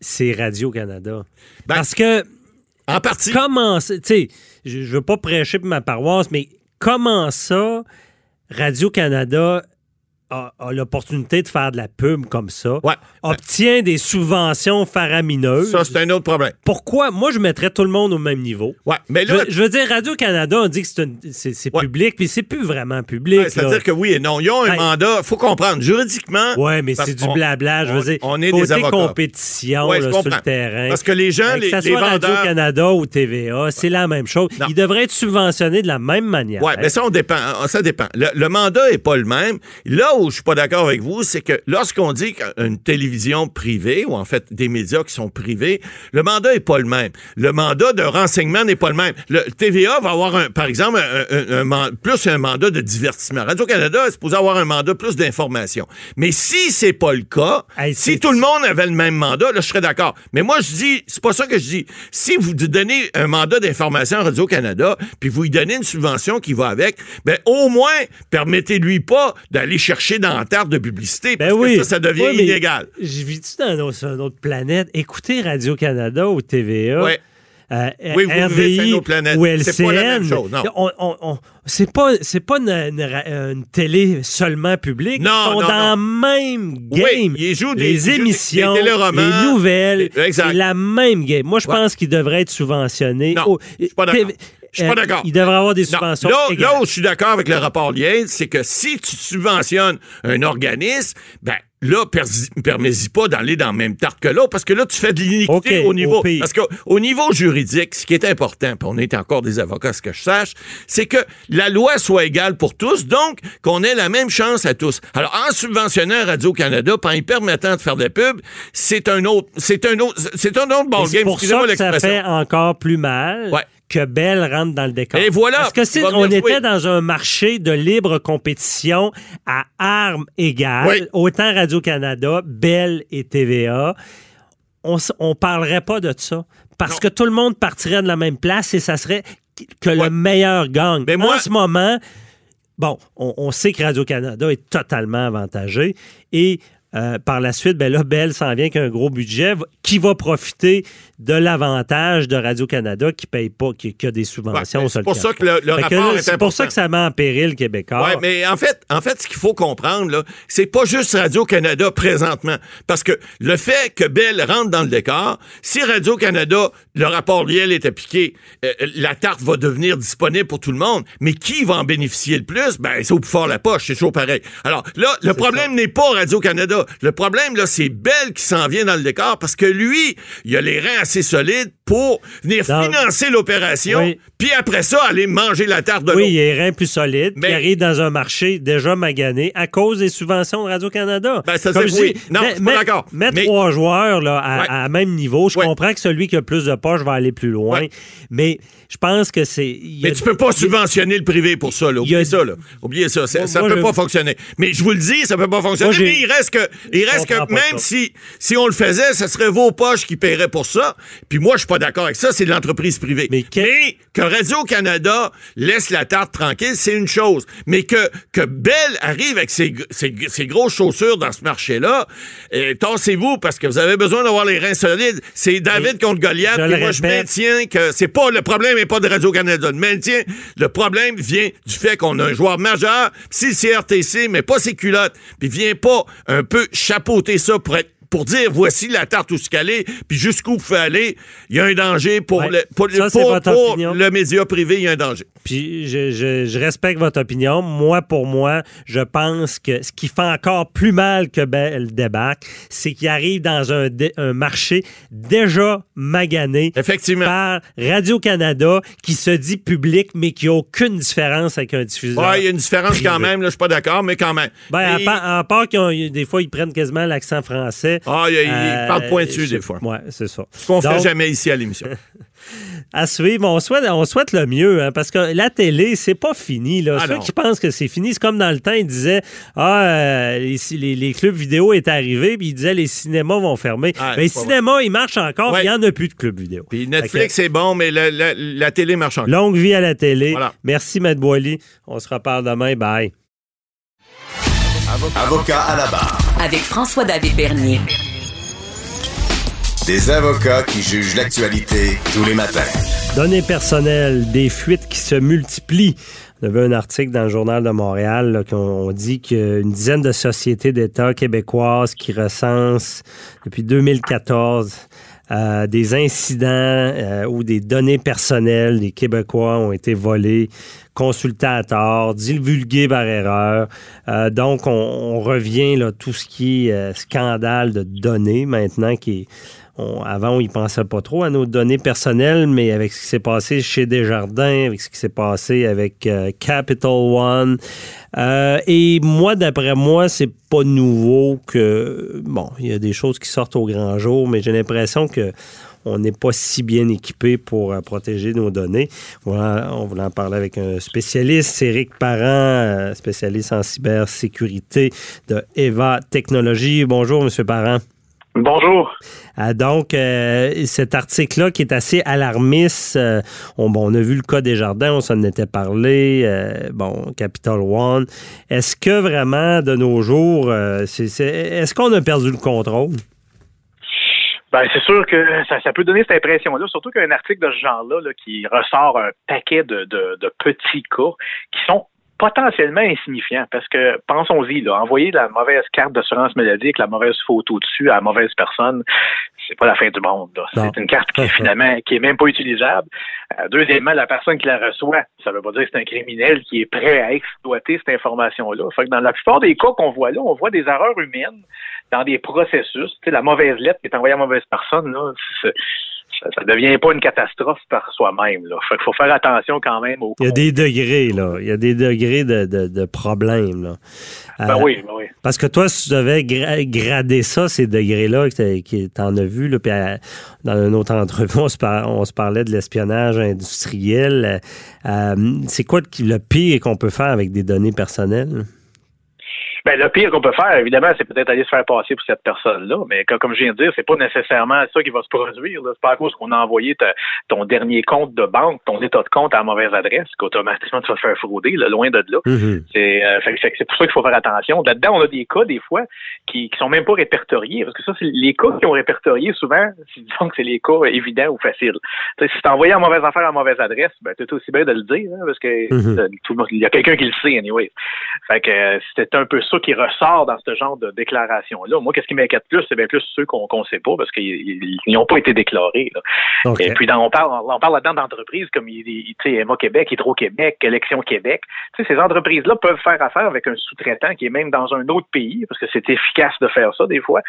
c'est Radio-Canada. Ben, Parce que En partie. comment ça- tu sais, je ne veux pas prêcher pour ma paroisse, mais comment ça, Radio-Canada a, a l'opportunité de faire de la pub comme ça, Ouais. obtient des subventions faramineuses. Ça, c'est un autre problème. Pourquoi? Moi, je mettrais tout le monde au même niveau. Ouais, mais Je, là, je veux dire, Radio-Canada, on dit que c'est Ouais. public, puis c'est plus vraiment public. ouais, c'est-à-dire que oui et non. Ils ont un mandat, faut comprendre, juridiquement. Ouais, mais c'est du blabla. Je veux on- dire, on est côté des avocats. compétition là, sur le terrain. Parce que les gens, les, que ça les soit vendeurs. Radio-Canada ou TVA, c'est la même chose. Non. Ils devraient être subventionnés de la même manière. Ouais, mais ça, on dépend. Ça dépend. Le, le mandat est pas le même. Là où je suis pas d'accord avec vous, c'est que lorsqu'on dit qu'une télévision privée, ou en fait des médias qui sont privés, le mandat est pas le même. Le mandat de renseignement n'est pas le même. Le TVA va avoir, un, par exemple, un, un- un man- plus un mandat de divertissement. Radio-Canada est supposé avoir un mandat plus d'information. Mais si c'est pas le cas, Hey, si tout le monde avait le même mandat, là, je serais d'accord. Mais moi, je dis, c'est pas ça que je dis. Si vous donnez un mandat d'information à Radio-Canada, puis vous lui donnez une subvention qui va avec, ben, au moins, permettez-lui pas d'aller chercher dans la tarte de publicité, parce Ben oui. que ça, ça devient illégal. Je vis-tu dans une autre- planète? Écoutez Radio-Canada ou TVA. Euh, Oui, vous vivez sur RDI une autre planète. ou C'est pas la même LCN, chose, non. on- on- on- c'est pas c'est pas une, une ra- une télé seulement publique. Non, Ils sont non, dans non. même Oui, game. ils jouent des- ils les jouent des- émissions, des les nouvelles, c'est la même game. Moi, je Ouais. pense qu'ils devraient être subventionnés. Non, Oh, je suis pas d'accord. Je suis pas euh, d'accord. Ils devraient avoir des Non, subventions. là, égales. là où je suis d'accord avec le rapport Liens, c'est que si tu subventionnes un organisme, ben là, permets-y pas d'aller dans la même tarte que l'autre, parce que là, tu fais de l'iniquité au niveau. au parce qu'au niveau juridique, ce qui est important, puis on est encore des avocats, ce que je sache, c'est que la loi soit égale pour tous, donc qu'on ait la même chance à tous. Alors, en subventionnant Radio-Canada, en y permettant de faire de la pub, c'est un autre, c'est un autre, c'est un autre ballgame. C'est pour ça que ça fait encore plus mal Ouais. Que Bell rentre dans le décor. Et voilà, Parce que si on était dans un marché de libre compétition à armes égales, Oui. autant Radio-Canada, Bell et TVA, on on parlerait pas de ça. Parce Non. que tout le monde partirait de la même place et ça serait que Ouais. le meilleur gagne. Mais moi- en ce moment, bon, on, on sait que Radio-Canada est totalement avantagé et euh, par la suite, ben là, Bell s'en vient avec un gros budget qui va profiter de l'avantage de Radio-Canada qui paye pas, qui, qui a des subventions Ouais, au c'est pour ça que le, le rapport C'est pour ça que ça met en péril Québécois. Ouais, mais en fait, en fait, ce qu'il faut comprendre, là, c'est pas juste Radio-Canada présentement. Parce que le fait que Bell rentre dans le décor, si Radio-Canada, le rapport Liel est appliqué, euh, la tarte va devenir disponible pour tout le monde. Mais qui va en bénéficier le plus? Ben, c'est au plus fort la poche, c'est toujours pareil. Alors, là, le problème n'est pas Radio-Canada. Le problème, là, c'est Bell qui s'en vient dans le décor parce que lui, il a les reins assez solides pour venir Donc- financer l'opération, Oui. puis après ça, aller manger la tarte de Oui, l'autre. il est rein plus solide, Mais- qui arrive dans un marché déjà magané à cause des subventions de Radio-Canada. Ben, ça, Comme je oui. dis, Non, je suis pas d'accord. Mais- trois joueurs là, à, Ouais. à même niveau. Je Ouais. comprends que celui qui a plus de poches va aller plus loin, Ouais. mais je pense que c'est... Mais tu peux pas subventionner le privé pour ça, là. a- Oubliez ça, là. Oubliez ça. Ça, Moi, ça moi, peut je- pas fonctionner. Mais je vous le dis, ça peut pas fonctionner. Moi, mais il reste que, il reste que même si, si on le faisait, ce serait vos poches qui paieraient pour ça. Puis moi, je pas d'accord avec ça. C'est de l'entreprise privée. Mais que- que Radio-Canada laisse la tarte tranquille, c'est une chose. Mais que, que Bell arrive avec ses, ses, ses grosses chaussures dans ce marché-là, euh, tassez-vous parce que vous avez besoin d'avoir les reins solides. C'est David contre Goliath. je puis le moi, je maintiens que c'est pas le problème n'est pas de Radio-Canada. Le maintien, le problème vient du fait qu'on a un joueur majeur, si le CRTC met pas ses culottes, puis vient pas un peu chapeauter ça pour être pour dire voici la tarte où se caler, puis jusqu'où vous pouvez aller, il y a un danger pour, Ouais. le, pour, Ça, c'est pour- votre pour opinion. le média privé, il y a un danger. Puis je, je- je respecte votre opinion. Moi, pour moi, je pense que ce qui fait encore plus mal que Bell débarque, c'est qu'il arrive dans un, marché déjà magané Effectivement. par Radio-Canada qui se dit public, mais qui n'a aucune différence avec un diffuseur. Ouais, il y a une différence quand même, là, je suis pas d'accord, mais quand même. Ben, à, Et- part, à part qu'ils des fois, ils prennent quasiment l'accent français. Ah, il, il Euh, parle pointu je- des fois. Ouais, c'est ça. Ce qu'on fait Donc, jamais ici à l'émission. [laughs] à suivre. On souhaite, on souhaite le mieux, hein, parce que la télé, c'est pas fini. Là. Ah Ceux non. qui pensent que c'est fini, c'est comme dans le temps, ils disaient Ah, euh, les, les- les clubs vidéo est arrivé, puis ils disaient les cinémas vont fermer. Ah, mais les cinémas, ils marchent encore, Ouais. il n'y en a plus de clubs vidéo. Puis Netflix, c'est bon, mais la, la- la télé marche encore. Longue vie à la télé. Voilà. Merci, Matt Boily. On se reparle demain. Bye. Avocat à la barre. Avec François-David Bernier. Des avocats qui jugent l'actualité tous les matins. Données personnelles, des fuites qui se multiplient. On avait un article dans le Journal de Montréal là, qu'on on dit qu'une dizaine de sociétés d'État québécoises qui recensent depuis 2014 euh, des incidents euh, où des données personnelles des Québécois ont été volées, consultées à tort, divulguées par erreur. Euh, donc, on, revient là tout ce qui est euh, scandale de données maintenant qui est avant, on y pensait pas trop à nos données personnelles, mais avec ce qui s'est passé chez Desjardins, avec ce qui s'est passé avec euh, Capital One, euh, et moi, d'après moi, c'est pas nouveau que bon, il y a des choses qui sortent au grand jour, mais j'ai l'impression que on n'est pas si bien équipé pour euh, protéger nos données. Voilà, on voulait en parler avec un spécialiste, Éric Parent, spécialiste en cybersécurité de Eva Technologies. Bonjour, Monsieur Parent. Bonjour. Ah, donc, euh, cet article-là qui est assez alarmiste, euh, on, bon, on a vu le cas des jardins, on s'en était parlé, euh, bon, Capital One. Est-ce que vraiment, de nos jours, est-ce qu'on a perdu le contrôle? Ben, c'est sûr que ça, ça peut donner cette impression-là, surtout qu'un article de ce genre-là là, qui ressort un paquet de, de, de petits cas qui sont potentiellement insignifiants parce que pensons-y là, envoyer la mauvaise carte d'assurance maladie avec la mauvaise photo dessus à la mauvaise personne, c'est pas la fin du monde. C'est une carte qui finalement qui est même pas utilisable. Euh, deuxièmement, la personne qui la reçoit, ça veut pas dire que c'est un criminel qui est prêt à exploiter cette information-là. Fait que dans la plupart des cas qu'on voit là, on voit des erreurs humaines dans des processus. Tu sais, la mauvaise lettre qui est envoyée à la mauvaise personne, là, c'est- ça, ça devient pas une catastrophe par soi-même. Là. Fait qu'il faut faire attention quand même au. Il y a des degrés, là. Il y a des degrés de, de, de problèmes, là. Ben Euh, oui, ben oui. Parce que toi, si tu devais gra- grader ça, ces degrés-là, que t'en as vu, là, puis à- dans une autre entrevue, on se, par- on se parlait de l'espionnage industriel. Euh, euh, c'est quoi le pire qu'on peut faire avec des données personnelles? Ben, le pire qu'on peut faire, évidemment, c'est peut-être aller se faire passer pour cette personne-là, mais comme, comme je viens de dire, c'est pas nécessairement ça qui va se produire. C'est pas à cause qu'on a envoyé ta- ton dernier compte de banque, ton état de compte à la mauvaise adresse, qu'automatiquement tu vas te faire frauder, là, loin de là. C'est euh, que c'est pour ça qu'il faut faire attention. Là-dedans, on a des cas, des fois, qui, qui sont même pas répertoriés, parce que ça, c'est les cas qui ont répertoriés, souvent, c'est- disons que c'est les cas évidents ou faciles. Tu sais, si t'as envoyé en mauvaise affaire à mauvaise adresse, ben, t'es aussi bien de le dire, hein, parce que Mhm. euh, tout le monde- il y a quelqu'un qui le sait, anyway. Fait que euh, c'était un peu ça ça qui ressort dans ce genre de déclaration-là. Moi, qu'est-ce qui m'inquiète plus, c'est bien plus ceux qu'on ne sait pas parce qu'ils n'ont pas été déclarés. Et puis, dans, on parle, on parle là-dedans d'entreprises comme Emma Québec, Hydro-Québec, Élection Québec. ces entreprises-là peuvent faire affaire avec un sous-traitant qui est même dans un autre pays parce que c'est efficace de faire ça des fois.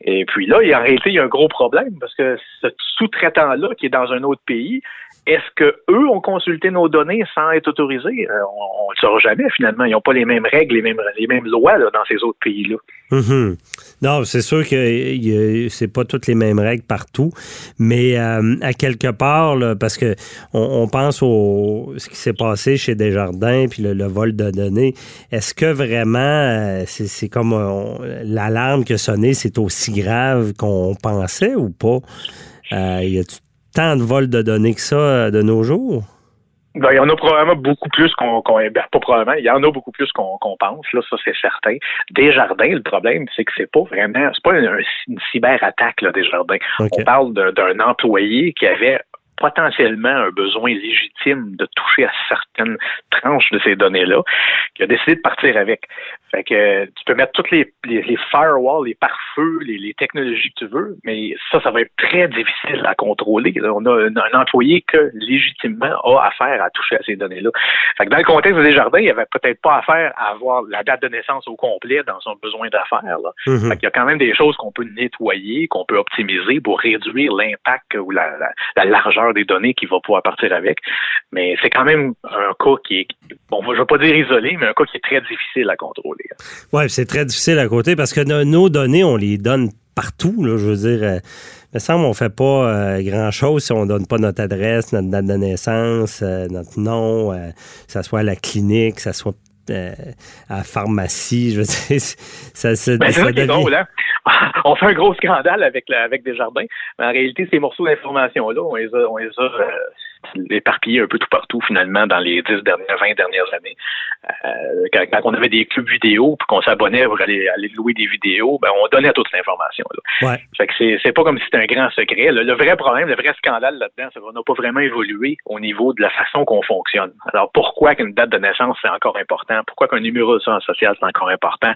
Et puis là, en réalité, il y a un gros problème parce que ce sous-traitant-là qui est dans un autre pays, est-ce que eux ont consulté nos données sans être autorisés? Euh, on ne le saura jamais finalement. Ils n'ont pas les mêmes règles, les mêmes, les mêmes lois dans ces autres pays-là. Mm-hmm. Non, c'est sûr que c'est pas toutes les mêmes règles partout, mais euh, à quelque part, parce que on, pense au ce qui s'est passé chez Desjardins puis le, vol de données. Est-ce que vraiment euh, c'est comme l'alarme qui a sonné, c'est aussi grave qu'on pensait ou pas? Euh, y a tant de vols de données que ça euh, de nos jours? Ben, il y en a probablement beaucoup plus qu'on, ben, pas probablement, il y en a beaucoup plus qu'on, pense, là, ça c'est certain. Desjardins, le problème, c'est que c'est pas vraiment, c'est pas une, cyberattaque, là, Desjardins. On parle d'un employé qui avait potentiellement un besoin légitime de toucher à certaines tranches de ces données-là, qui a décidé de partir avec. Fait que tu peux mettre toutes les, les, firewalls, les pare-feux, les, les, technologies que tu veux, mais ça, ça va être très difficile à contrôler. On a un, employé que légitimement a affaire à toucher à ces données-là. Fait que dans le contexte des jardins, il n'y avait peut-être pas affaire à avoir la date de naissance au complet dans son besoin d'affaires. Mm-hmm. Fait qu'il y a quand même des choses qu'on peut nettoyer, qu'on peut optimiser pour réduire l'impact ou la, la largeur des données qui va pouvoir partir avec. Mais c'est quand même un cas qui est, bon, je ne vais pas dire isolé, mais un cas qui est très difficile à contrôler. Oui, c'est très difficile à côté parce que nos données, on les donne partout. Je veux dire, euh, il me semble qu'on ne fait pas euh, grand-chose si on ne donne pas notre adresse, notre date de naissance, euh, notre nom, que ce soit à la clinique, que ce soit à la pharmacie. Je veux dire, [laughs] ça, ça, ben, ça drôle, hein? [laughs] on fait un gros scandale avec, la, avec Desjardins, mais en réalité, ces morceaux d'information-là, on les a, on les a éparpillé un peu tout partout finalement dans les 10 dernières, 20 dernières années. Euh, quand, on avait des clubs vidéo puis qu'on s'abonnait pour aller, aller louer des vidéos, ben on donnait toute l'information. Ouais. Fait que c'est, c'est pas comme si c'était un grand secret. Le, vrai problème, le vrai scandale là-dedans, c'est qu'on n'a pas vraiment évolué au niveau de la façon qu'on fonctionne. Alors pourquoi qu'une date de naissance c'est encore important? Pourquoi qu'un numéro de social c'est encore important?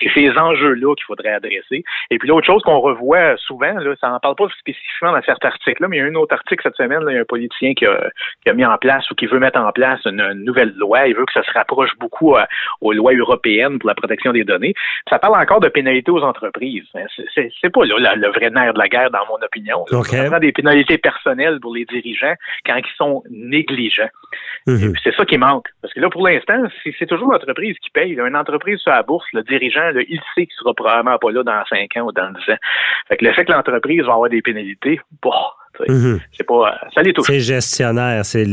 C'est ces enjeux-là qu'il faudrait adresser. Et puis l'autre chose qu'on revoit souvent, là, ça n'en parle pas spécifiquement dans certains articles-là, mais il y a un autre article cette semaine, là, il y a un politicien qui qui a, mis en place ou qui veut mettre en place une, nouvelle loi. Il veut que ça se rapproche beaucoup euh, aux lois européennes pour la protection des données. Ça parle encore de pénalités aux entreprises. C'est pas là, le vrai nerf de la guerre, dans mon opinion. Ça prend des pénalités personnelles pour les dirigeants quand ils sont négligents. Mhm. C'est ça qui manque. Parce que là, pour l'instant, c'est toujours l'entreprise qui paye. Une entreprise sur la bourse, le dirigeant, il sait qu'il sera probablement pas là dans 5 ans ou dans 10 ans. Fait que le fait que l'entreprise va avoir des pénalités, bon, Mhm. C'est pas, ça les touche. C'est gestionnaire, c'est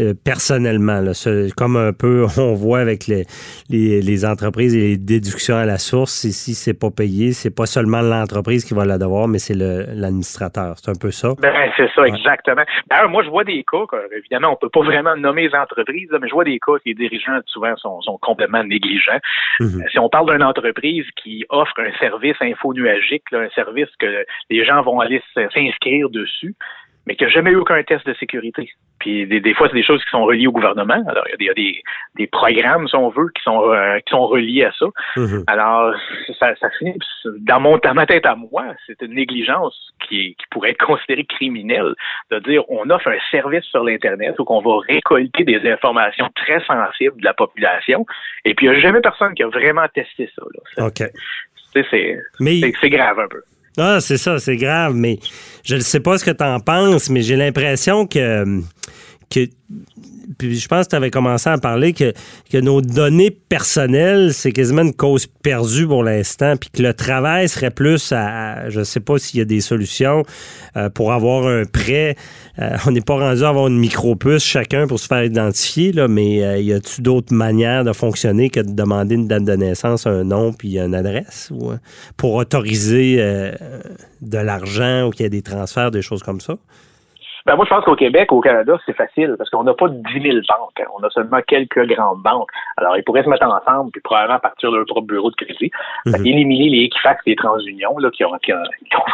euh, personnellement, là, comme un peu [laughs] on voit avec les, les, entreprises et les déductions à la source. Ici, c'est pas payé, c'est pas seulement l'entreprise qui va la devoir, mais c'est l'administrateur. C'est un peu ça. Ben, c'est ça, exactement. D'ailleurs, moi, je vois des cas, évidemment, on peut pas [laughs] vraiment nommer les entreprises, mais je vois des cas que les dirigeants, souvent, sont, sont complètement négligents. Mhm. Euh, si on parle d'une entreprise qui offre un service infonuagique, un service que les gens vont aller s'inscrire dessus, mais qui n'a jamais eu aucun test de sécurité. Puis des, fois, c'est des choses qui sont reliées au gouvernement. Alors, il y a des, des, programmes, si on veut, qui sont, euh, qui sont reliés à ça. Mm-hmm. Alors, ça, ça finit, dans, mon, dans ma tête à moi, c'est une négligence qui, qui pourrait être considérée criminelle de dire on offre un service sur l'Internet où on va récolter des informations très sensibles de la population. Et puis, il n'y a jamais personne qui a vraiment testé ça. Là. OK. C'est grave un peu. Ah, c'est ça, c'est grave, mais je ne sais pas ce que tu en penses, mais j'ai l'impression que, puis je pense que tu avais commencé à parler que, que nos données personnelles, c'est quasiment une cause perdue pour l'instant, puis que le travail serait plus à, je sais pas s'il y a des solutions euh, pour avoir un prêt. Euh, on n'est pas rendu à avoir une micro-puce chacun pour se faire identifier, là, mais euh, y a-tu d'autres manières de fonctionner que de demander une date de naissance, un nom, puis une adresse, ou, pour autoriser de l'argent ou qu'il y ait des transferts, des choses comme ça? Ben moi, je pense qu'au Québec, au Canada, c'est facile parce qu'on n'a pas 10 000 banques. hein. On a seulement quelques grandes banques. Alors, ils pourraient se mettre ensemble puis probablement partir de leur propre bureau de crédit. Mhm. Éliminer les Equifax et les TransUnion là, qui n'ont qui ont,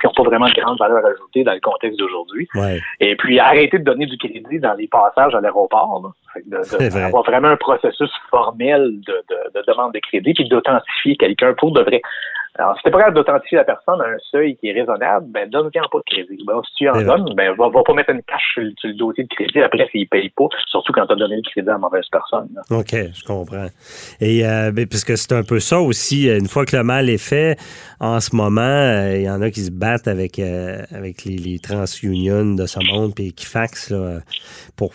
qui ont pas vraiment de grande valeur ajoutée dans le contexte d'aujourd'hui. Ouais. Et puis, arrêter de donner du crédit dans les passages à l'aéroport. vrai. avoir vraiment un processus formel de, de- de demande de crédit puis d'authentifier quelqu'un pour de vrai. Alors, si t'es pas capable d'authentifier la personne à un seuil qui est raisonnable, ben donne-lui pas de crédit. Ben, si tu en donnes, ben va, va pas mettre une cache sur, le- sur le dossier de crédit après s'il paye pas, surtout quand tu as donné le crédit à la mauvaise personne. là. OK, je comprends. Et euh, ben, puisque c'est un peu ça aussi, une fois que le mal est fait, en ce moment, euh, il y en a qui se battent avec, euh, avec les, les TransUnion de ce monde puis Equifax là, pour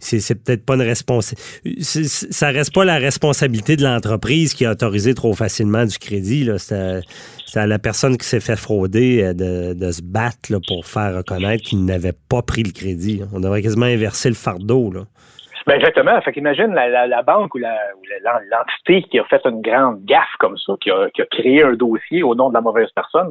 c'est peut-être pas une responsabilité. Ça reste pas la responsabilité de l'entreprise qui a autorisé trop facilement du crédit. là. C'est à, c'est à la personne qui s'est fait frauder euh, de, de se battre là, pour faire reconnaître qu'il n'avait pas pris le crédit. On devrait quasiment inverser le fardeau. Là. Ben exactement. Fait qu'imagine la, la, la banque ou la- ou la- l'entité qui a fait une grande gaffe comme ça, qui a, qui a créé un dossier au nom de la mauvaise personne,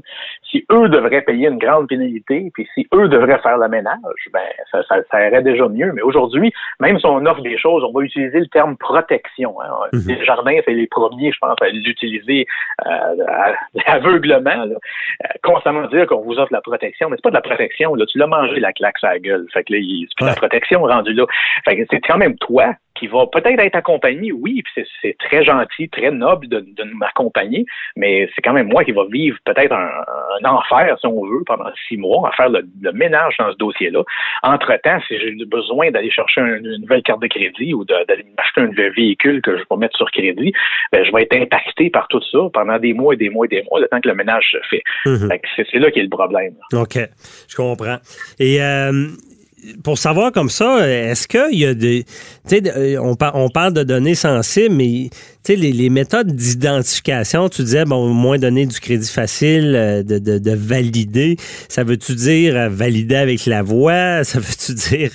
si eux devraient payer une grande pénalité, puis si eux devraient faire le ménage, ben ça, ça, ça irait déjà mieux. Mais aujourd'hui, même si on offre des choses, on va utiliser le terme protection. Hein. Mhm. Les jardins, c'est les premiers, je pense, à l'utiliser euh, à- aveuglement, là. Euh, constamment dire qu'on vous offre la protection, mais c'est pas de la protection. Là, tu l'as mangé la claque sur la gueule. Fait que là, c'est plus de la protection rendue là. Fait que c'est quand même toi qui va peut-être être accompagné, oui, c'est- très gentil, très noble de, de m'accompagner, mais c'est quand même moi qui va vivre peut-être un, un enfer, si on veut, pendant six mois, à faire le, le ménage dans ce dossier-là. Entre-temps, si j'ai besoin d'aller chercher un- une nouvelle carte de crédit ou d'aller m'acheter un véhicule que je vais mettre sur crédit, ben, je vais être impacté par tout ça pendant des mois et des mois et des mois, le temps que le ménage se fait. Mhm. Fait C'est là qui est le problème. OK, je comprends. Et euh, pour savoir comme ça, est-ce qu'il y a des... Euh, on, par- on parle de données sensibles, mais les, les méthodes d'identification, tu disais, bon, moins donner du crédit facile, euh, de, de, de valider. Ça veut-tu dire euh, valider avec la voix? [laughs] Ça veut-tu dire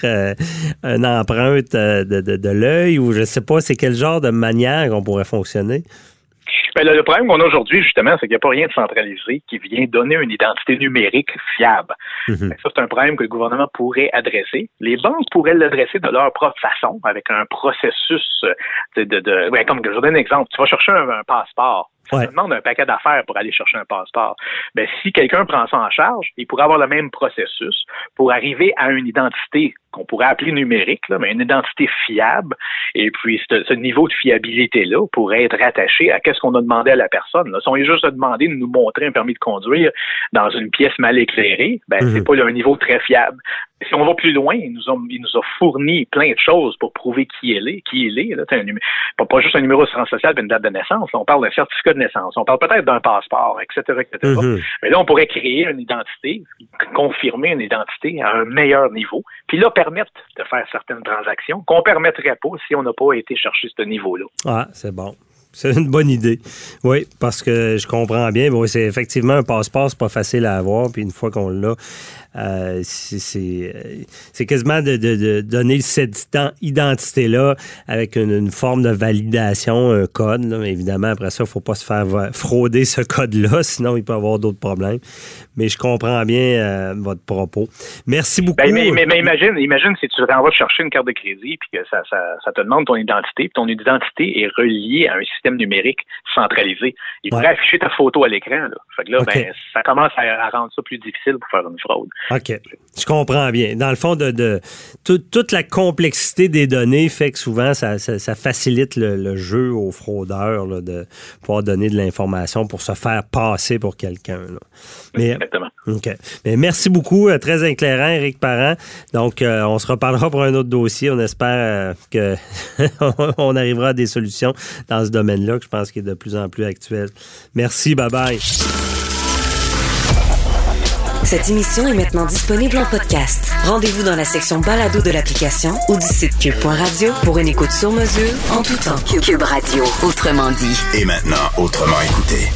une empreinte de, de, de l'œil? Ou je sais pas, c'est quel genre de manière qu'on pourrait fonctionner? Ben, le, le problème qu'on a aujourd'hui, justement, c'est qu'il n'y a pas rien de centralisé qui vient donner une identité numérique fiable. Mhm. Ça, c'est un problème que le gouvernement pourrait adresser. Les banques pourraient l'adresser de leur propre façon, avec un processus euh, de... de, de ouais, comme je vous donne un exemple. Tu vas chercher un, un passeport. Ça Ouais. demande un paquet d'affaires pour aller chercher un passeport. Ben, si quelqu'un prend ça en charge, il pourrait avoir le même processus pour arriver à une identité qu'on pourrait appeler numérique, là, mais une identité fiable. Et puis, ce, ce niveau de fiabilité-là pourrait être rattaché à qu'est-ce qu'on a demandé à la personne. Là. Si on lui a juste demandé de nous montrer un permis de conduire dans une pièce mal éclairée, ben, Mhm. c'est pas là, un niveau très fiable. Si on va plus loin, il nous a, il nous a fourni plein de choses pour prouver qui il est, qui il est. Là. Un pas, pas juste un numéro de séance sociale, mais une date de naissance. Là, on parle d'un certificat de naissance. On parle peut-être d'un passeport, etc., etc. Mhm. Mais là, on pourrait créer une identité, confirmer une identité à un meilleur niveau, puis là, permettre de faire certaines transactions qu'on permettrait pas si on n'a pas été chercher ce niveau-là. Ah, c'est bon. C'est une bonne idée. Oui, parce que je comprends bien. Oui, c'est effectivement un passeport, c'est pas facile à avoir. Puis une fois qu'on l'a, euh, c'est- euh, c'est quasiment de, de- de donner cette ident- identité-là avec une, une forme de validation, un code. là. Évidemment, après ça, il faut pas se faire frauder ce code-là, [laughs] sinon il peut y avoir d'autres problèmes. Mais je comprends bien euh, votre propos. Merci beaucoup. Ben, mais, mais- mais imagine, imagine si tu vas chercher une carte de crédit puis que ça, ça, ça te demande ton identité, puis ton identité est reliée à un système numérique centralisé. Il pourrait Ouais. afficher ta photo à l'écran. Là. Fait que là, OK. ben, ça commence à, à rendre ça plus difficile pour faire une fraude. OK. Je comprends bien. Dans le fond, de, de tout- toute la complexité des données fait que souvent, ça, ça- ça facilite le, le jeu aux fraudeurs là, de pouvoir donner de l'information pour se faire passer pour quelqu'un. là. Mais, Exactement. OK. Mais merci beaucoup. euh, Très éclairant, Éric Parent. Donc, euh, on se reparlera pour un autre dossier. On espère euh, que [laughs] on arrivera à des solutions dans ce domaine-là, que je pense qu'il est de plus en plus actuel. Merci. Bye-bye. Cette émission est maintenant disponible en podcast. Rendez-vous dans la section balado de l'application ou du site cube.radio pour une écoute sur mesure en tout temps. Cube Radio, autrement dit. Et maintenant, autrement écouté.